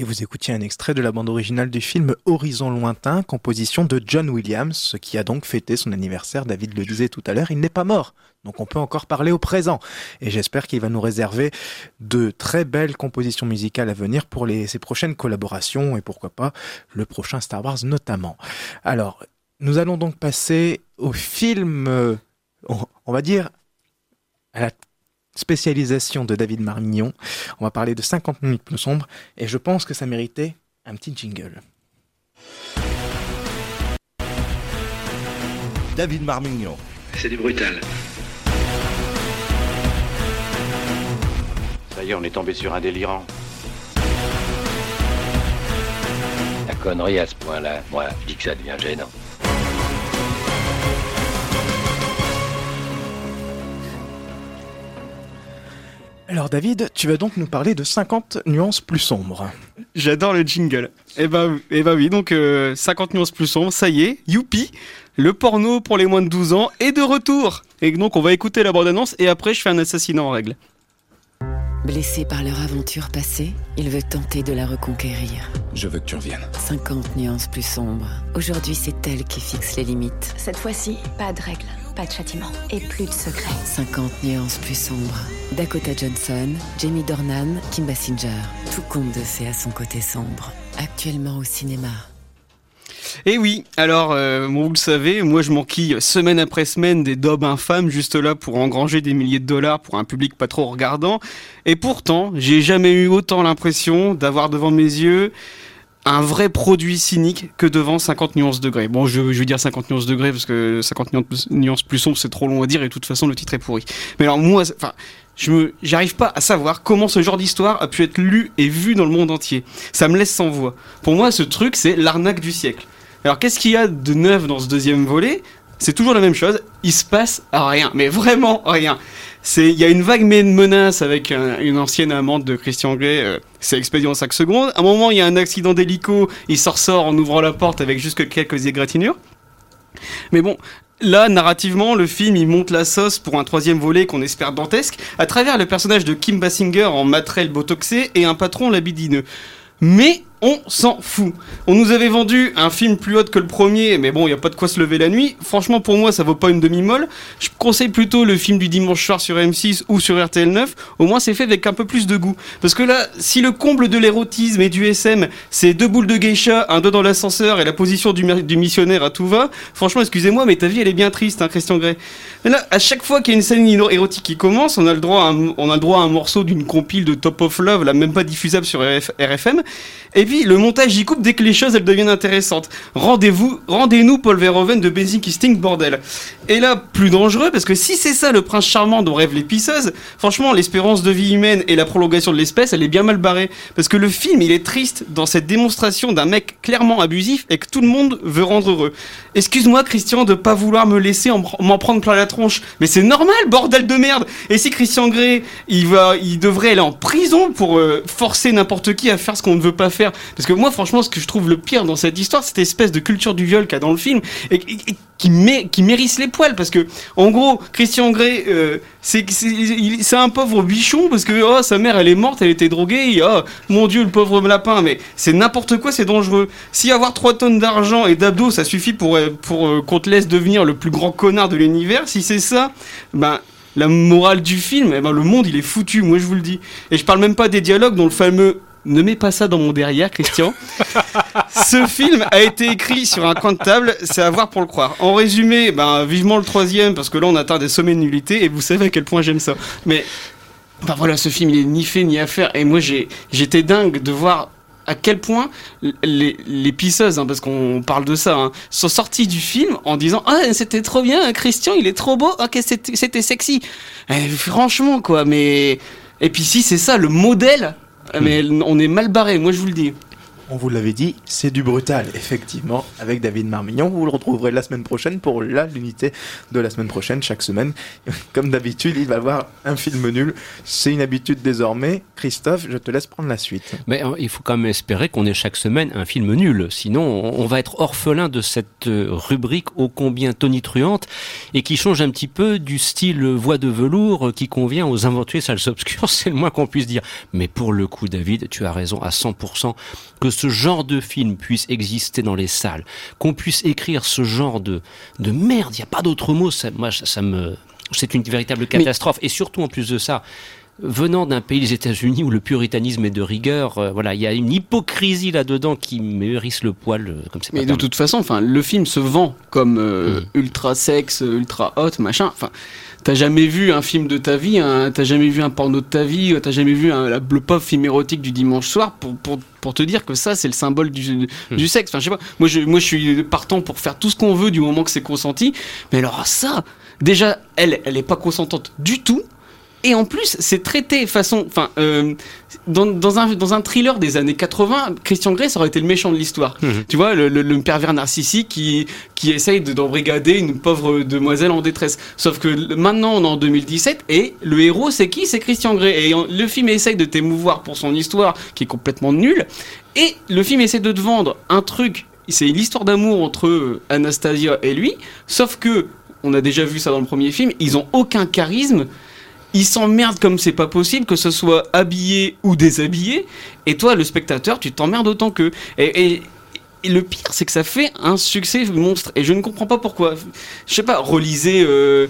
Et vous écoutiez un extrait de la bande originale du film Horizon lointain, composition de John Williams, qui a donc fêté son anniversaire. David le disait tout à l'heure, il n'est pas mort. Donc on peut encore parler au présent. Et j'espère qu'il va nous réserver de très belles compositions musicales à venir pour ses prochaines collaborations et pourquoi pas le prochain Star Wars notamment. Alors, nous allons donc passer au film, euh, on, va dire, spécialisation de David Marmignon. On va parler de 50 minutes plus sombres et je pense que ça méritait un petit jingle. David Marmignon. C'est du brutal. Ça y est, on est tombé sur un délirant. La connerie à ce point-là, moi, je dis que ça devient gênant. Alors David, tu vas donc nous parler de 50 nuances plus sombres. J'adore le jingle. Eh ben, eh ben oui, donc euh, 50 nuances plus sombres, ça y est, youpi Le porno pour les moins de 12 ans est de retour Et donc on va écouter la bande-annonce et après je fais un assassinat en règle. Blessé par leur aventure passée, il veut tenter de la reconquérir. Je veux que tu reviennes. 50 nuances plus sombres. Aujourd'hui, c'est elle qui fixe les limites. Cette fois-ci, pas de règles, pas de châtiment et plus de secrets. 50 nuances plus sombres. Dakota Johnson, Jamie Dornan, Kim Basinger. Tout compte de fait à son côté sombre. Actuellement au cinéma. Et oui, alors, euh, vous le savez, moi je m'enquille semaine après semaine des daubes infâmes, juste là pour engranger des milliers de dollars pour un public pas trop regardant. Et pourtant, j'ai jamais eu autant l'impression d'avoir devant mes yeux un vrai produit cynique que devant 50 nuances degrés. Bon, je, je veux dire 50 nuances degrés parce que 50 nuances, plus sombres, c'est trop long à dire et de toute façon, le titre est pourri. Mais alors, moi, enfin, j'arrive pas à savoir comment ce genre d'histoire a pu être lu et vu dans le monde entier. Ça me laisse sans voix. Pour moi, ce truc, c'est l'arnaque du siècle. Alors, qu'est-ce qu'il y a de neuf dans ce deuxième volet? C'est toujours la même chose. Il se passe rien, mais vraiment rien. C'est, il y a une vague menace avec un- une ancienne amante de Christian Grey. euh, c'est expédié en 5 secondes. À un moment, il y a un accident d'hélico. Il s'en ressort en ouvrant la porte avec juste quelques égratignures. Mais bon, là, narrativement, le film, il monte la sauce pour un troisième volet qu'on espère dantesque, à travers le personnage de Kim Basinger en matrelle botoxé et un patron labidineux. Mais on s'en fout. On nous avait vendu un film plus haut que le premier, mais bon, il n'y a pas de quoi se lever la nuit. Franchement, pour moi, ça vaut pas une demi-molle. Je conseille plutôt le film du dimanche soir sur M6 ou sur RTL9. Au moins, c'est fait avec un peu plus de goût. Parce que là, si le comble de l'érotisme et du SM, c'est deux boules de geisha, un dos dans l'ascenseur et la position du, mi- du missionnaire à tout va, franchement, excusez-moi, mais ta vie, elle est bien triste, hein, Christian Grey. Mais là, à chaque fois qu'il y a une scène érotique qui commence, on a le droit à un, morceau d'une compile de Top of Love, là, même pas diffusable sur RF RFM. Le montage y coupe dès que les choses, elles deviennent intéressantes. Rendez-vous, rendez-nous Paul Verhoeven de Basic Instinct, bordel. Et là, plus dangereux, parce que si c'est ça le prince charmant dont rêvent les pisseuses, franchement, l'espérance de vie humaine et la prolongation de l'espèce, elle est bien mal barrée. Parce que le film, il est triste dans cette démonstration d'un mec clairement abusif et que tout le monde veut rendre heureux. Excuse-moi, Christian, de pas vouloir me laisser en- m'en prendre plein la tronche. Mais c'est normal, bordel de merde. Et si Christian Grey, il va, il devrait aller en prison pour euh, forcer n'importe qui à faire ce qu'on ne veut pas faire. Parce que moi, franchement, ce que je trouve le pire dans cette histoire, cette espèce de culture du viol qu'il y a dans le film, et, qui, mé- qui mérisse les poils. Parce que, en gros, Christian Grey, euh, c'est un pauvre bichon parce que oh, sa mère, elle est morte, elle était droguée. oh, mon Dieu, le pauvre lapin. Mais c'est n'importe quoi, c'est dangereux. Si avoir 3 tonnes d'argent et d'abdos, ça suffit pour, euh, pour euh, qu'on te laisse devenir le plus grand connard de l'univers, si c'est ça, ben la morale du film, eh ben, le monde il est foutu, moi je vous le dis. Et je parle même pas des dialogues dont le fameux ne mets pas ça dans mon derrière, Christian. Ce film a été écrit sur un coin de table, c'est à voir pour le croire. En résumé, ben, vivement le troisième, parce que là on atteint des sommets de nullité, et vous savez à quel point j'aime ça. Mais, ben voilà, ce film il est ni fait ni à faire, et moi j'étais dingue de voir à quel point les, les pisseuses, hein, parce qu'on parle de ça, hein, sont sorties du film en disant Ah, c'était trop bien, Christian, il est trop beau, ok, c'était c'était sexy. Eh, franchement, quoi, mais. Et puis si c'est ça, le modèle, mais on est mal barré, moi je vous le dis. On vous l'avait dit, c'est du brutal, effectivement, avec David Marmignon. Vous le retrouverez la semaine prochaine pour la l'unité de la semaine prochaine, chaque semaine. Comme d'habitude, il va avoir un film nul. C'est une habitude désormais. Christophe, je te laisse prendre la suite. Mais euh, il faut quand même espérer qu'on ait chaque semaine un film nul. Sinon, on, va être orphelin de cette euh, rubrique ô combien tonitruante et qui change un petit peu du style voix de velours euh, qui convient aux aventuriers salles obscures. C'est le moins qu'on puisse dire. Mais pour le coup, David, tu as raison à 100% que ce genre de film puisse exister dans les salles, qu'on puisse écrire ce genre de, de merde, il n'y a pas d'autre mot, ça, moi, ça, ça me, c'est une véritable catastrophe. Et surtout, en plus de ça, venant d'un pays, les États-Unis, où le puritanisme est de rigueur, euh, voilà, il y a une hypocrisie là-dedans qui me hérisse le poil, euh, comme c'est pas Mais de toute façon, enfin, le film se vend comme euh, ultra sexe, ultra hot, machin. Enfin, t'as jamais vu un film de ta vie, t'as jamais vu un porno de ta vie, t'as jamais vu un, la- le pauvre film érotique du dimanche soir pour, pour, pour te dire que ça, c'est le symbole du, du sexe. Enfin, je sais pas. Moi, je, moi, je suis partant pour faire tout ce qu'on veut du moment que c'est consenti. Mais alors, ça, déjà, elle, elle est pas consentante du tout. Et en plus, c'est traité façon, enfin, euh, dans, dans un dans un thriller des années 80, Christian Grey, ça aurait été le méchant de l'histoire. Tu vois, le, le- le pervers narcissique qui qui essaye de- d'embrigader une pauvre demoiselle en détresse. Sauf que maintenant, on est en 2017 et le héros, c'est qui? C'est Christian Grey. Et le film essaye de t'émouvoir pour son histoire qui est complètement nulle. Et le film essaie de te vendre un truc. C'est l'histoire d'amour entre Anastasia et lui. Sauf que on a déjà vu ça dans le premier film. Ils ont aucun charisme ils s'emmerdent comme c'est pas possible, que ce soit habillé ou déshabillé. Et toi, le spectateur, tu t'emmerdes autant qu'eux. Et, et- et le pire, c'est que ça fait un succès monstre. Et je ne comprends pas pourquoi. Je sais pas, relisez. Euh,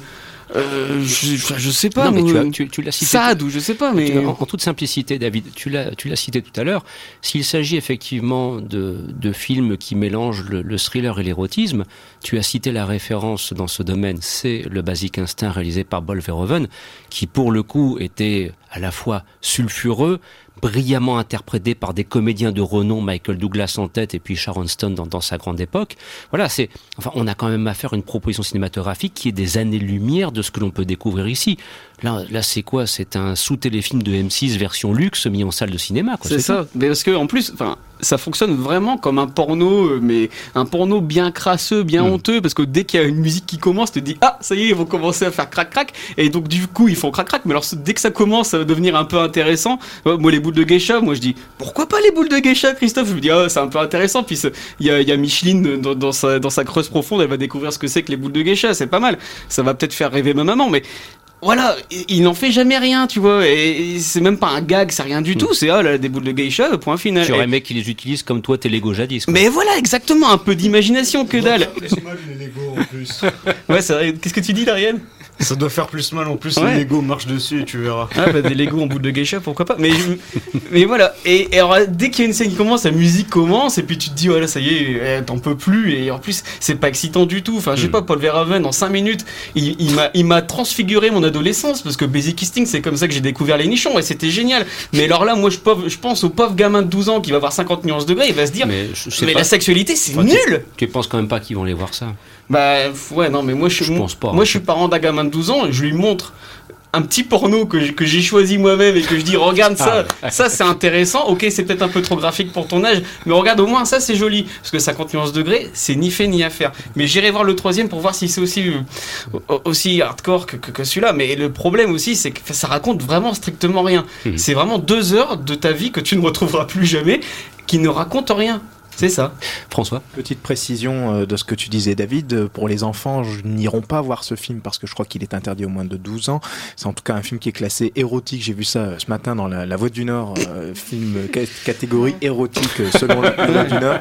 euh, je, je sais pas. Non, mais tu, tu- tu l'as cité. Sade ou je sais pas, mais. En, en toute simplicité, David, tu l'as, tu l'as cité tout à l'heure. S'il s'agit effectivement de, de films qui mélangent le, le thriller et l'érotisme, tu as cité la référence dans ce domaine, c'est le Basic Instinct réalisé par Paul Verhoeven, qui pour le coup était à la fois sulfureux, brillamment interprété par des comédiens de renom, Michael Douglas en tête et puis Sharon Stone dans, sa grande époque. Voilà, c'est, enfin, on a quand même affaire à une proposition cinématographique qui est des années-lumière de ce que l'on peut découvrir ici. Là, là, c'est quoi? C'est un sous-téléfilm de M6 version luxe mis en salle de cinéma. quoi, C'est ça. Mais parce que en plus, enfin, ça fonctionne vraiment comme un porno, euh, mais un porno bien crasseux, bien Hmm. honteux, parce que dès qu'il y a une musique qui commence, tu te dis ah ça y est, ils vont commencer à faire crac crac, et donc du coup ils font crac crac. Mais alors dès que ça commence à devenir un peu intéressant, euh, moi les boules de geisha, moi je dis pourquoi pas les boules de geisha, Christophe? Je me dis ah c'est un peu intéressant. Puis il y a, y a Micheline dans, dans sa dans sa creuse profonde, elle va découvrir ce que c'est que les boules de geisha, c'est pas mal. Ça va peut-être faire rêver ma maman, mais voilà, il- n'en fait jamais rien, tu vois, et, c'est même pas un gag, c'est rien du tout, c'est ah là, des boules de geisha, point final. Tu aurais Et- aimé qu'ils les utilisent comme toi tes Lego jadis. quoi. mais voilà, exactement, un peu d'imagination que dalle. les Lego en plus. Ouais, c'est vrai. Qu'est-ce que tu dis, Dariel Ça doit faire plus mal en plus, Ouais. les Lego marchent dessus, tu verras. Ah bah des Lego en bout de geisha, pourquoi pas. Mais, voilà. Et, et alors dès qu'il y a une scène qui commence, la musique commence et puis tu te dis voilà ça y est, eh, t'en peux plus. Et en plus c'est pas excitant du tout. Enfin je sais Hmm. pas, Paul Verhoeven en 5 minutes, il, il m'a il m'a transfiguré mon adolescence parce que Basic Instinct c'est comme ça que j'ai découvert les nichons et c'était génial. Mais alors là moi je, pauvre- je pense au pauvre gamin de 12 ans qui va avoir 50 nuances degrés, il va se dire mais, je sais pas. la sexualité c'est Enfin, tu- nul. Tu penses quand même pas qu'ils vont les voir ça Bah ouais non mais moi je, Je pense pas, Moi je suis parent d'un gamin de 12 ans et je lui montre un petit porno que j'ai choisi moi-même et que je dis regarde ça, Ah, ça c'est intéressant. Ok c'est peut-être un peu trop graphique pour ton âge, mais regarde au moins ça c'est joli parce que 50 nuances degrés c'est ni fait ni à faire. Mais j'irai voir le troisième pour voir si c'est aussi euh, au- aussi hardcore que, que, que celui-là. Mais le problème aussi c'est que ça raconte vraiment strictement rien. Mhm. C'est vraiment deux heures de ta vie que tu ne retrouveras plus jamais, qui ne racontent rien. C'est ça. François Petite précision euh, de ce que tu disais, David. Euh, Pour les enfants, je n'iront pas voir ce film parce que je crois qu'il est interdit au moins de 12 ans. C'est en tout cas un film qui est classé érotique. J'ai vu ça euh, ce matin dans La, La Voix du Nord, euh, film ca- catégorie érotique selon La, Voix du Nord.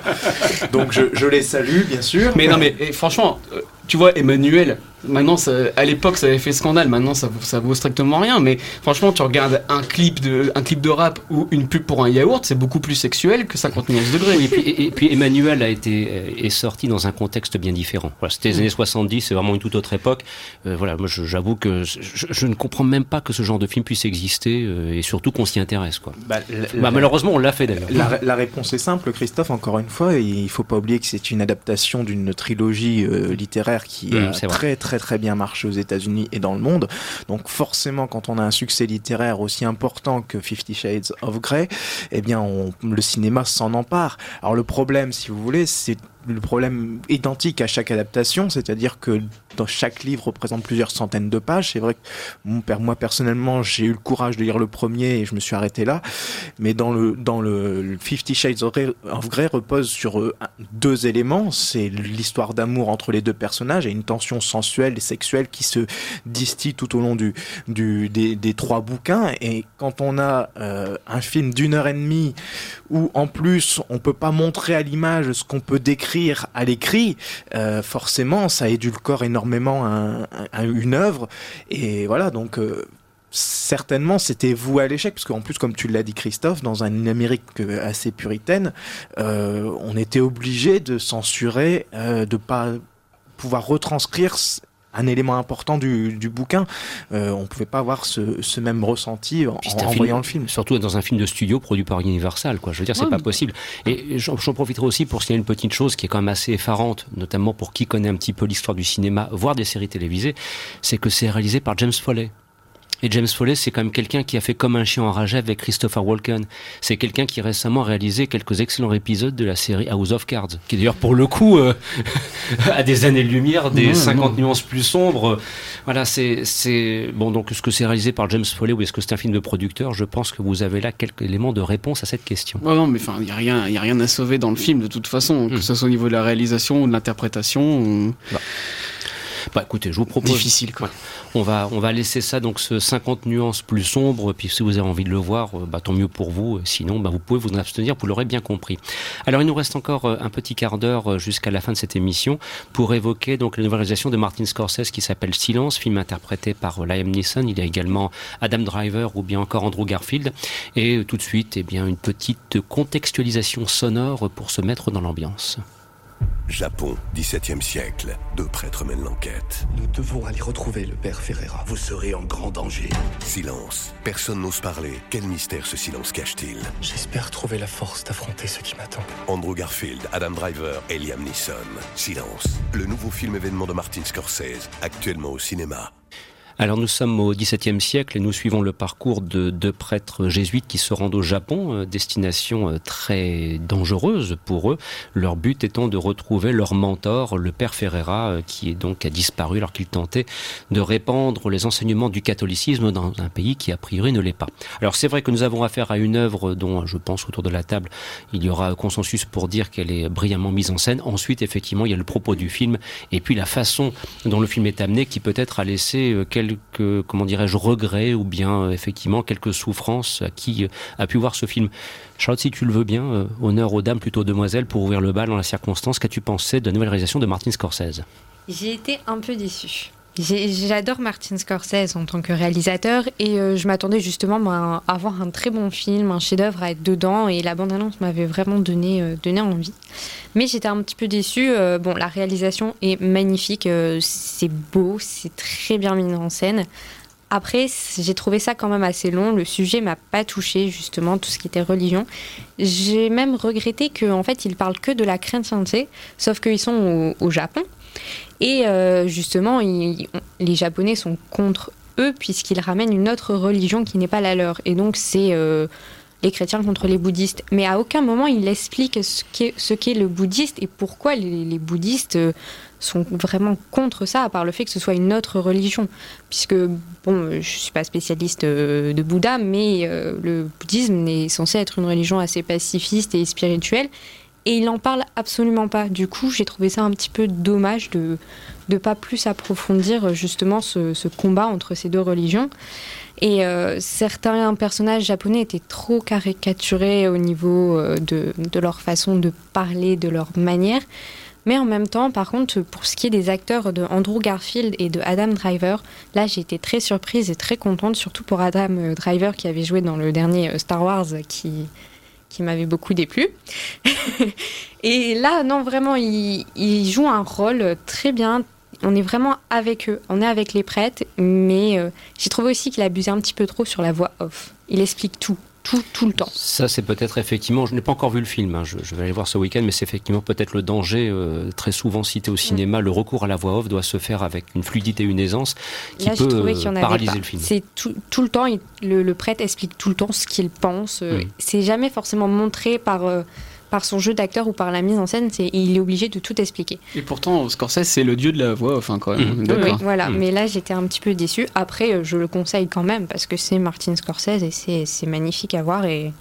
Donc je, je les salue, bien sûr. Mais non, mais et franchement, tu vois, Emmanuel, maintenant, ça- à l'époque, ça avait fait scandale. Maintenant, ça, vaut- ça vaut strictement rien. Mais franchement, tu regardes un clip de, un clip de rap ou une pub pour un yaourt, c'est beaucoup plus sexuel que 50 nuances degrés. Oui, et puis, et- et puis Emmanuel a été euh, est sorti dans un contexte bien différent. Voilà, c'était les Mm. années 70, c'est vraiment une toute autre époque. Euh, voilà, moi j'avoue que je, ne comprends même pas que ce genre de film puisse exister euh, et surtout qu'on s'y intéresse quoi. Bah, la- Bah, malheureusement, on l'a fait d'ailleurs. La, la réponse est simple, Christophe, encore une fois, il faut pas oublier que c'est une adaptation d'une trilogie euh, littéraire qui Mmh, a c'est vrai. très très très bien marché aux États-Unis et dans le monde. Donc forcément, quand on a un succès littéraire aussi important que Fifty Shades of Grey, eh bien, le cinéma s'en empare. Alors le problème, si vous voulez, c'est le problème identique à chaque adaptation, c'est-à-dire que dans chaque livre représente plusieurs centaines de pages. C'est vrai que moi personnellement, j'ai eu le courage de lire le premier et je me suis arrêté là. Mais dans le dans le Fifty Shades of Grey repose sur euh, deux éléments. C'est l'histoire d'amour entre les deux personnages et une tension sensuelle et sexuelle qui se distille tout au long du, du des, des trois bouquins. Et quand on a euh, un film d'une heure et demie où en plus on peut pas montrer à l'image ce qu'on peut décrire à l'écrit, euh, forcément ça édulcore énormément un, une œuvre. Et voilà, donc euh, certainement c'était vous à l'échec parce qu'en plus comme tu l'as dit Christophe dans une Amérique euh, assez puritaine on était obligé de censurer de pas pouvoir retranscrire un élément important du, du bouquin. Euh, on pouvait pas avoir ce, ce même ressenti en, en voyant le film. Surtout dans un film de studio produit par Universal, quoi. Je veux dire, c'est Ouais, pas mais- possible. Et j'en j'en profiterai aussi pour signaler une petite chose qui est quand même assez effarante, notamment pour qui connaît un petit peu l'histoire du cinéma, voire des séries télévisées, c'est que c'est réalisé par James Foley. Et James Foley, c'est quand même quelqu'un qui a fait comme un chien enragé avec Christopher Walken. C'est quelqu'un qui récemment a réalisé quelques excellents épisodes de la série House of Cards, qui d'ailleurs pour le coup euh, a des années-lumière, des Ouais, 50 ouais. nuances plus sombres. Voilà, c'est c'est bon. Donc, est-ce que c'est réalisé par James Foley ou est-ce que c'est un film de producteur Je pense que vous avez là quelques éléments de réponse à cette question. Ouais, non, mais enfin, il n'y a, rien- a rien à sauver dans le film de toute façon, Hmm. que ce soit au niveau de la réalisation ou de l'interprétation. ou- Bah écoutez, je vous propose. Difficile, quoi. Ouais. On va, on va laisser ça, donc ce 50 nuances plus sombre. Puis si vous avez envie de le voir, euh, bah, tant mieux pour vous. Sinon, bah, vous pouvez vous en abstenir, vous l'aurez bien compris. Alors, il nous reste encore euh, un petit quart d'heure euh, jusqu'à la fin de cette émission pour évoquer donc la nouvelle réalisation de Martin Scorsese qui s'appelle Silence, film interprété par Liam Neeson. Il y a également Adam Driver ou bien encore Andrew Garfield. Et tout de suite, eh bien, une petite contextualisation sonore pour se mettre dans l'ambiance. Japon, 17e siècle. Deux prêtres mènent l'enquête. Nous devons aller retrouver le père Ferreira. Vous serez en grand danger. Silence. Personne n'ose parler. Quel mystère ce silence cache-t-il? J'espère trouver la force d'affronter ce qui m'attend. Andrew Garfield, Adam Driver et Liam Neeson. Silence. Le nouveau film événement de Martin Scorsese, actuellement au cinéma. Alors nous sommes au XVIIe siècle et nous suivons le parcours de deux prêtres jésuites qui se rendent au Japon, euh, destination euh, très dangereuse pour eux. Leur but étant de retrouver leur mentor, le père Ferreira, euh, qui est donc a disparu alors qu'il tentait de répandre les enseignements du catholicisme dans un pays qui a priori ne l'est pas. Alors c'est vrai que nous avons affaire à une œuvre dont je pense autour de la table il y aura consensus pour dire qu'elle est brillamment mise en scène. Ensuite effectivement il y a le propos du film et puis la façon dont le film est amené qui peut-être a laissé euh, quelques comment dirais-je regrets ou bien euh, effectivement quelques souffrances à qui euh, a pu voir ce film. Charlotte, si tu le veux bien, euh, honneur aux dames plutôt aux demoiselles pour ouvrir le bal dans la circonstance. Qu'as-tu pensé de la nouvelle réalisation de Martin Scorsese? J'ai été un peu déçue. J'adore Martin Scorsese en tant que réalisateur et euh, je m'attendais justement moi, à avoir un très bon film, un chef-d'œuvre à être dedans et la bande-annonce m'avait vraiment donné, euh, donné envie. Mais j'étais un petit peu déçue. euh, bon, la réalisation est magnifique, c'est beau, c'est très bien mis en scène. Après, j'ai trouvé ça quand même assez long. Le sujet m'a pas touché justement tout ce qui était religion. J'ai même regretté qu'en fait ils parlent que de la chrétienté, sauf qu'ils sont au Japon. Et euh, justement, les Japonais sont contre eux puisqu'ils ramènent une autre religion qui n'est pas la leur. Et donc c'est euh, les chrétiens contre les bouddhistes. Mais à aucun moment il explique ce qu'est le bouddhiste et pourquoi les, bouddhistes euh, sont vraiment contre ça, à part le fait que ce soit une autre religion. Puisque, bon, je suis pas spécialiste de Bouddha, mais le bouddhisme est censé être une religion assez pacifiste et spirituelle. Et il n'en parle absolument pas. Du coup, j'ai trouvé ça un petit peu dommage de ne pas plus approfondir euh, justement ce, ce combat entre ces deux religions. Et euh, certains personnages japonais étaient trop caricaturés au niveau euh, de, de leur façon de parler, de leur manière. Mais en même temps, par contre, pour ce qui est des acteurs de Andrew Garfield et de Adam Driver, là j'ai été très surprise et très contente, surtout pour Adam Driver qui avait joué dans le dernier Star Wars qui, qui m'avait beaucoup déplu. et là, non, vraiment, il, il joue un rôle très bien. On est vraiment avec eux, on est avec les prêtres, mais euh, j'ai trouvé aussi qu'il abusait un petit peu trop sur la voix off. Il explique tout. Tout, tout le temps. Ça, c'est peut-être effectivement, je n'ai pas encore vu le film, hein, je, je, vais aller voir ce week-end, mais c'est effectivement peut-être le danger, euh, très souvent cité au cinéma, mm. le recours à la voix off doit se faire avec une fluidité, une aisance qui Là, peut euh, paralyser le film. C'est tout, tout, le temps, il, le, le, prêtre explique tout le temps ce qu'il pense. Euh, mm. C'est jamais forcément montré par euh, par son jeu d'acteur ou par la mise en scène, c'est il est obligé de tout expliquer. Et pourtant, Scorsese, c'est le dieu de la voix, enfin quand même. Mmh. Oui, voilà. Mmh. Mais là, j'étais un petit peu déçue. Après, je le conseille quand même parce que c'est Martin Scorsese et c'est magnifique à voir et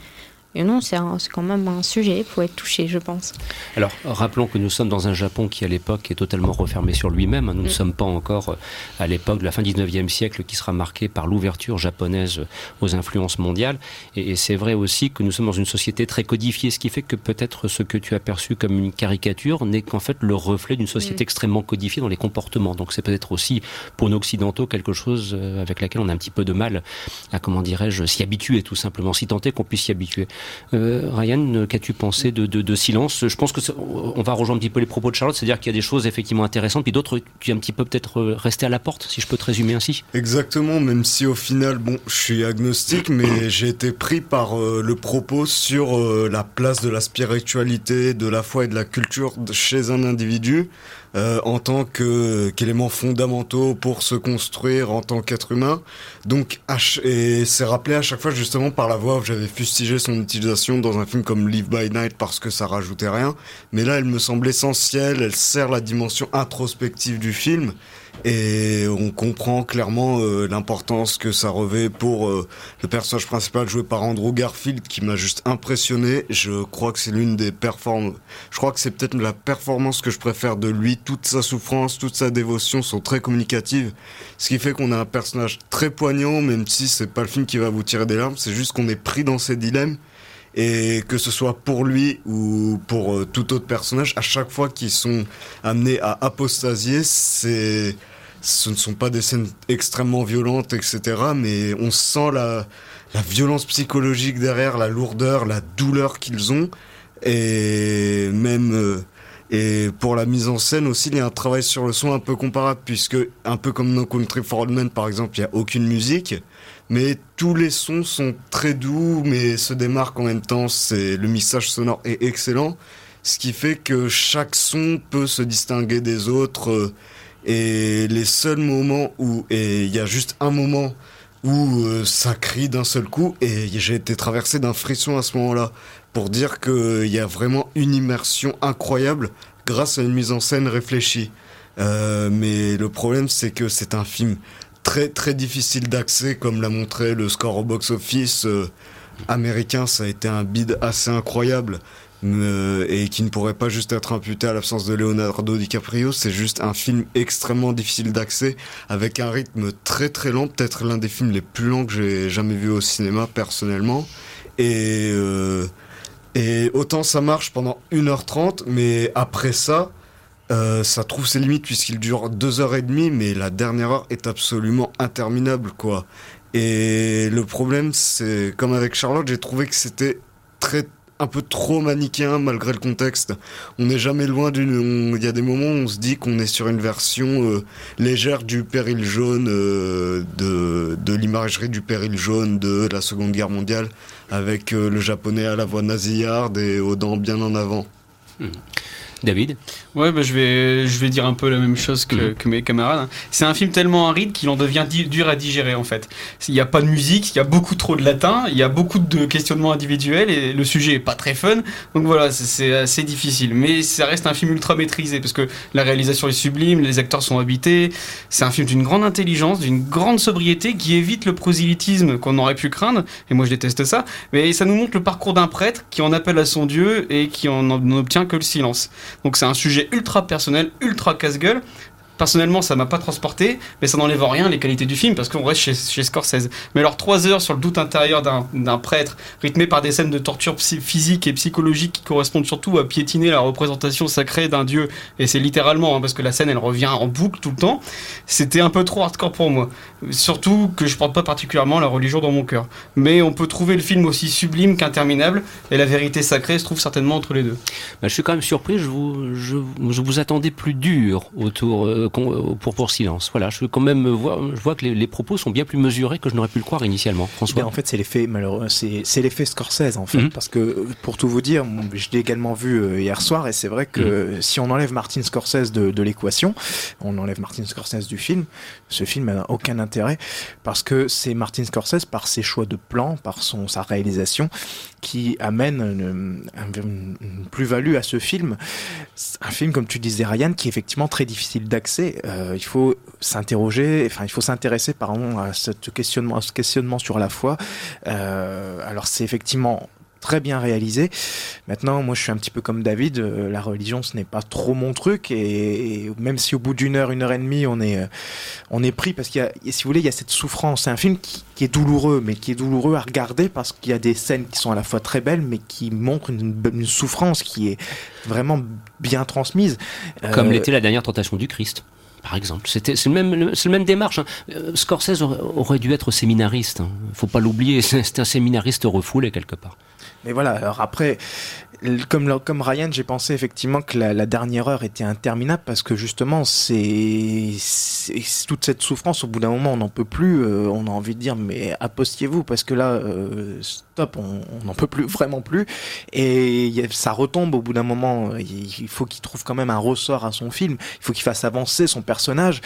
et non, c'est quand même un sujet, faut être touché, je pense. Alors, rappelons que nous sommes dans un Japon qui, à l'époque, est totalement refermé sur lui-même. Nous ne mm. sommes pas encore à l'époque de la fin du 19e siècle qui sera marquée par l'ouverture japonaise aux influences mondiales. Et, et c'est vrai aussi que nous sommes dans une société très codifiée, ce qui fait que peut-être ce que tu as perçu comme une caricature n'est qu'en fait le reflet d'une société mm. extrêmement codifiée dans les comportements. Donc c'est peut-être aussi, pour nos occidentaux, quelque chose euh, avec laquelle on a un petit peu de mal à, comment dirais-je, s'y habituer, tout simplement, si tant est qu'on puisse s'y habituer. Euh, Ryan, qu'as-tu pensé de, de, de, Silence? Je pense que on va rejoindre un petit peu les propos de Charlotte, c'est-à-dire qu'il y a des choses effectivement intéressantes, puis d'autres qui un petit peu peut-être euh, rester à la porte, si je peux te résumer ainsi. Exactement, même si au final, bon, je suis agnostique, mais j'ai été pris par euh, le propos sur euh, la place de la spiritualité, de la foi et de la culture chez un individu euh, en tant que qu'éléments fondamentaux pour se construire en tant qu'être humain. Donc, et c'est rappelé à chaque fois justement par la voix. J'avais fustigé son utilisation dans un film comme Live by Night parce que ça rajoutait rien. Mais là, elle me semble essentielle. Elle sert la dimension introspective du film. Et on comprend clairement euh, l'importance que ça revêt pour euh, le personnage principal joué par Andrew Garfield qui m'a juste impressionné. Je crois que c'est l'une des performances. Je crois que c'est peut-être la performance que je préfère de lui. Toute sa souffrance, toute sa dévotion sont très communicatives. Ce qui fait qu'on a un personnage très poignant, même si c'est pas le film qui va vous tirer des larmes. C'est juste qu'on est pris dans ses dilemmes et que ce soit pour lui ou pour euh, tout autre personnage, à chaque fois qu'ils sont amenés à apostasier, ce ne sont pas des scènes extrêmement violentes, etc. Mais on sent la, la violence psychologique derrière, la lourdeur, la douleur qu'ils ont, et même euh, et pour la mise en scène aussi, il y a un travail sur le son un peu comparable, puisque un peu comme No Country for Old Men, par exemple, il n'y a aucune musique mais tous les sons sont très doux, mais se démarquent en même temps. C'est le mixage sonore est excellent, ce qui fait que chaque son peut se distinguer des autres. Euh, et les seuls moments où et il y a juste un moment où euh, ça crie d'un seul coup et j'ai été traversé d'un frisson à ce moment-là pour dire qu'il y a vraiment une immersion incroyable grâce à une mise en scène réfléchie. Euh, mais le problème c'est que c'est un film très très difficile d'accès, comme l'a montré le score au box-office euh, américain. Ça a été un bid assez incroyable. Euh, et qui ne pourrait pas juste être imputé à l'absence de Leonardo DiCaprio. C'est juste un film extrêmement difficile d'accès, avec un rythme très très lent, peut-être l'un des films les plus lents que j'ai jamais vu au cinéma personnellement. Et, et autant ça marche pendant 1h30, mais après ça, euh, ça trouve ses limites puisqu'il dure deux heures et demie, mais la dernière heure est absolument interminable, quoi. Et le problème, c'est comme avec Charlotte, j'ai trouvé que c'était très un peu trop manichéen malgré le contexte. On n'est jamais loin d'une. Il y a des moments où on se dit qu'on est sur une version euh, légère du péril jaune, euh, de, de l'imagerie du péril jaune de la Seconde Guerre mondiale, avec euh, le japonais à la voix nasillarde et aux dents bien en avant. Mmh. David Ouais, bah, je, vais, je vais dire un peu la même chose que, mmh. que mes camarades. C'est un film tellement aride qu'il en devient dur à digérer en fait. Il n'y a pas de musique, il y a beaucoup trop de latin, il y a beaucoup de questionnements individuels et le sujet est pas très fun. Donc voilà, c'est assez difficile. Mais ça reste un film ultra maîtrisé parce que la réalisation est sublime, les acteurs sont habités. C'est un film d'une grande intelligence, d'une grande sobriété qui évite le prosélytisme qu'on aurait pu craindre. Et moi je déteste ça. Mais ça nous montre le parcours d'un prêtre qui en appelle à son Dieu et qui en obtient que le silence. Donc c'est un sujet ultra personnel, ultra casse-gueule. Personnellement, ça m'a pas transporté, mais ça n'enlève en rien les qualités du film parce qu'on reste chez, chez, Scorsese. Mais alors, trois heures sur le doute intérieur d'un prêtre, rythmé par des scènes de torture physique et psychologique qui correspondent surtout à piétiner la représentation sacrée d'un dieu, et c'est littéralement hein, parce que la scène elle revient en boucle tout le temps, c'était un peu trop hardcore pour moi. Surtout que je porte pas particulièrement la religion dans mon cœur. Mais on peut trouver le film aussi sublime qu'interminable, et la vérité sacrée se trouve certainement entre les deux. Bah, je suis quand même surpris, je vous, je, vous attendais plus dur autour. Euh, pour, pour silence. Voilà, je quand même vois, je vois que les, propos sont bien plus mesurés que je n'aurais pu le croire initialement. François. Eh en fait, c'est l'effet malheureux, c'est l'effet Scorsese en fait, mhm. parce que pour tout vous dire, je l'ai également vu hier soir et c'est vrai que mhm. si on enlève Martin Scorsese de, de l'équation, on enlève Martin Scorsese du film, ce film n'a aucun intérêt parce que c'est Martin Scorsese par ses choix de plan, par son sa réalisation qui amène une, plus-value à ce film. Un film, comme tu disais, Ryan, qui est effectivement très difficile d'accès. Euh, il faut s'interroger, enfin, il faut s'intéresser, pardon, à ce questionnement, à ce questionnement sur la foi. Euh, alors, c'est effectivement très bien réalisé. Maintenant, moi, je suis un petit peu comme David. Euh, la religion, ce n'est pas trop mon truc. Et, même si au bout d'une heure, une heure et demie, on est, euh, on est pris parce qu'il y a, si vous voulez, il y a cette souffrance. C'est un film qui, est douloureux, mais qui est douloureux à regarder parce qu'il y a des scènes qui sont à la fois très belles, mais qui montrent une, une souffrance qui est vraiment bien transmise. Comme euh, l'était la dernière tentation du Christ par exemple. C'était, c'est le même, c'est le même démarche. Hein. Scorsese aurait, dû être séminariste. Hein. Faut pas l'oublier. C'est un séminariste refoulé quelque part. Mais voilà, alors après, comme, Ryan, j'ai pensé effectivement que la, dernière heure était interminable parce que justement, c'est toute cette souffrance, au bout d'un moment, on n'en peut plus. Euh, on a envie de dire, mais apostiez-vous parce que là, euh, stop, on n'en peut plus, vraiment plus. Et ça retombe au bout d'un moment. Il faut qu'il trouve quand même un ressort à son film. Il faut qu'il fasse avancer son personnage.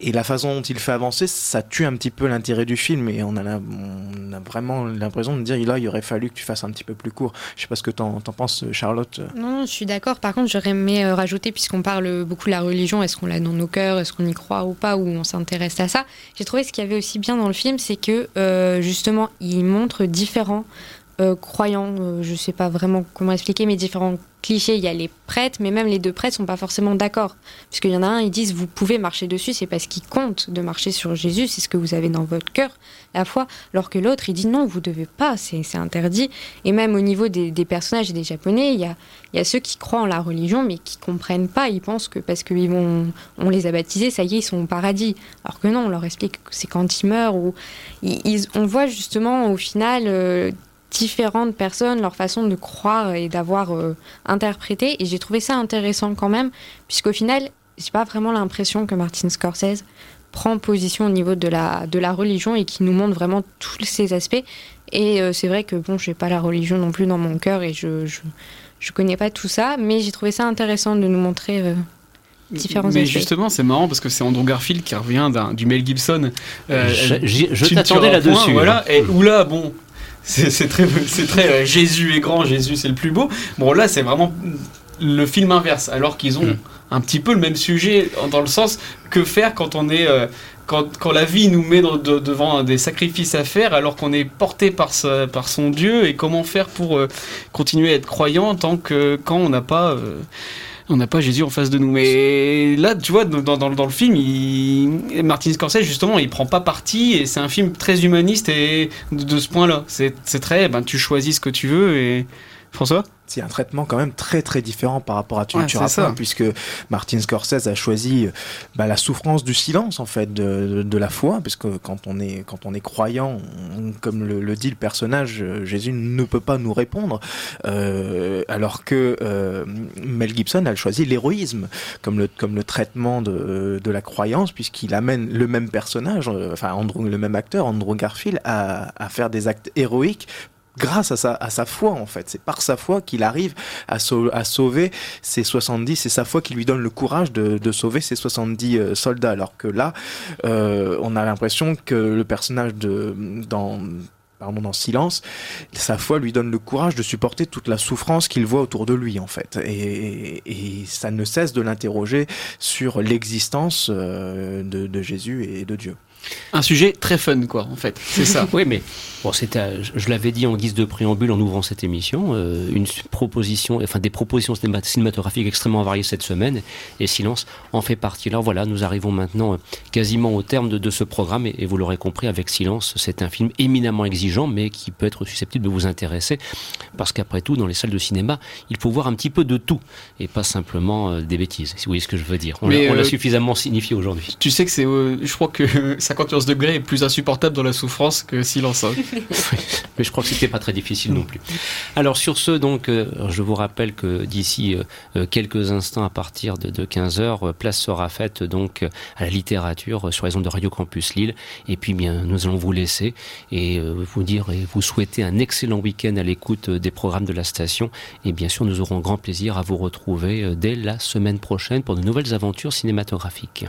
Et la façon dont il fait avancer, ça tue un petit peu l'intérêt du film. Et on a, on a vraiment l'impression de dire, là, il aurait fallu que tu fasses un petit peu plus court. Je sais pas ce que t'en en penses Charlotte Non, je suis d'accord. Par contre, j'aurais aimé euh, rajouter, puisqu'on parle beaucoup de la religion, est-ce qu'on l'a dans nos cœurs, est-ce qu'on y croit ou pas, ou on s'intéresse à ça. J'ai trouvé ce qu'il y avait aussi bien dans le film, c'est que euh, justement, il montre différents euh, croyants, je sais pas vraiment comment expliquer, mais différents cliché, il y a les prêtres, mais même les deux prêtres sont pas forcément d'accord. Puisqu'il y en a un, ils disent vous pouvez marcher dessus, c'est parce qu'il compte de marcher sur Jésus, c'est ce que vous avez dans votre cœur, la foi. Alors que l'autre, il dit non, vous devez pas, c'est interdit. Et même au niveau des, personnages et des Japonais, il y a, y a ceux qui croient en la religion, mais qui comprennent pas. Ils pensent que parce qu'ils vont, on les a baptisés, ça y est, ils sont au paradis. Alors que non, on leur explique que c'est quand ils meurent. Ou ils, on voit justement au final euh, différentes personnes, leur façon de croire et d'avoir euh, interprété. Et j'ai trouvé ça intéressant quand même, puisqu'au final, j'ai pas vraiment l'impression que Martin Scorsese prend position au niveau de la, de la religion et qui nous montre vraiment tous ces aspects. Et euh, c'est vrai que bon, j'ai pas la religion non plus dans mon cœur et je, je, je connais pas tout ça, mais j'ai trouvé ça intéressant de nous montrer. Euh, différents mais justement, c'est marrant parce que c'est Andrew Garfield qui revient du Mel Gibson. je, je t'attendais là-dessus. Voilà, et où là, bon, c'est très, c'est très euh, Jésus est grand, Jésus c'est le plus beau. Bon là c'est vraiment le film inverse, alors qu'ils ont hmm. un petit peu le même sujet dans le sens que faire quand on est euh, quand, quand, la vie nous met devant des sacrifices à faire alors qu'on est porté par, par son Dieu et comment faire pour euh, continuer à être croyant tant que quand on n'a pas on n'a pas Jésus en face de nous. Mais là, tu vois, dans, le film, il... Martin Scorsese, justement, il prend pas parti et c'est un film très humaniste et de, ce point-là. C'est très, ben, tu choisis ce que tu veux et. François? C'est un traitement quand même très très différent par rapport à tu, ouais, puisque Martin Scorsese a choisi bah, la souffrance du silence en fait de, de, la foi, parce que quand on est quand on est croyant, comme le, dit le personnage, Jésus ne peut pas nous répondre, euh, alors que euh, Mel Gibson a choisi l'héroïsme comme le comme le traitement de, de la croyance, puisqu'il amène le même personnage, euh, enfin Andrew, le même acteur, Andrew Garfield, à, à faire des actes héroïques grâce à sa, foi en fait. C'est par sa foi qu'il arrive à, à, sauver ses 70, c'est sa foi qui lui donne le courage de, sauver ses 70 euh, soldats. Alors que là, euh, on a l'impression que le personnage de dans pardon, dans Silence, sa foi lui donne le courage de supporter toute la souffrance qu'il voit autour de lui, en fait. Et, et ça ne cesse de l'interroger sur l'existence euh, de, de Jésus et de Dieu. Un sujet très fun, quoi, en fait. C'est ça. oui, mais bon, c'était, je l'avais dit en guise de préambule en ouvrant cette émission, euh, une proposition, enfin des propositions cinématographiques extrêmement variées cette semaine, et Silence en fait partie. Alors voilà, nous arrivons maintenant euh, quasiment au terme de, ce programme, et, vous l'aurez compris, avec Silence, c'est un film éminemment exigeant, mais qui peut être susceptible de vous intéresser, parce qu'après tout, dans les salles de cinéma, il faut voir un petit peu de tout, et pas simplement euh, des bêtises, si vous voyez ce que je veux dire. On l'a suffisamment signifié aujourd'hui. Tu sais que c'est, je crois que ça 51 degrés est plus insupportable dans la souffrance que silence. hein. Mais je crois que c'était pas très difficile non plus. Alors sur ce, donc, euh, je vous rappelle que d'ici euh, euh, quelques instants, à partir de, 15 h place sera faite donc à la littérature sur les ondes de Radio Campus Lille. Et puis, bien, nous allons vous laisser et euh, vous dire et vous souhaiter un excellent week-end à l'écoute des programmes de la station. Et bien sûr, nous aurons grand plaisir à vous retrouver dès la semaine prochaine pour de nouvelles aventures cinématographiques.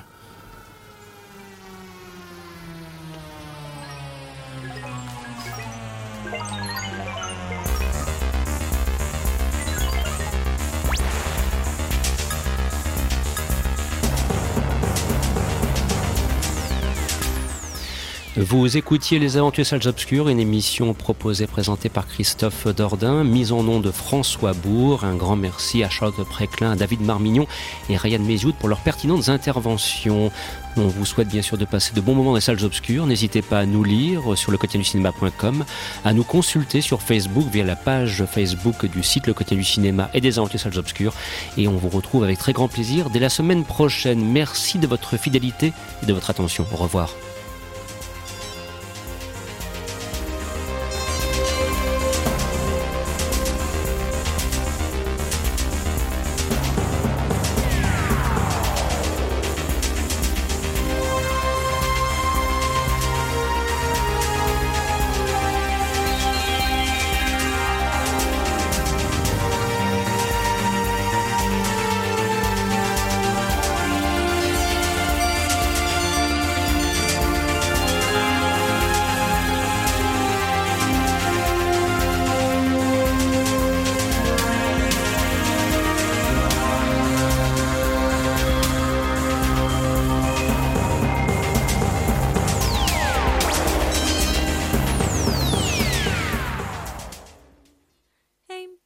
Vous écoutiez Les Aventures Salles Obscures, une émission proposée, présentée par Christophe Dordain, mise en nom de François Bourg. Un grand merci à Charlotte Préclin, à David Marmignon et Ryan Mézioud pour leurs pertinentes interventions. On vous souhaite bien sûr de passer de bons moments dans les salles obscures. N'hésitez pas à nous lire sur le quotidien du cinéma.com, à nous consulter sur Facebook via la page Facebook du site Le Quotidien du Cinéma et des Aventures Salles Obscures. Et on vous retrouve avec très grand plaisir dès la semaine prochaine. Merci de votre fidélité et de votre attention. Au revoir.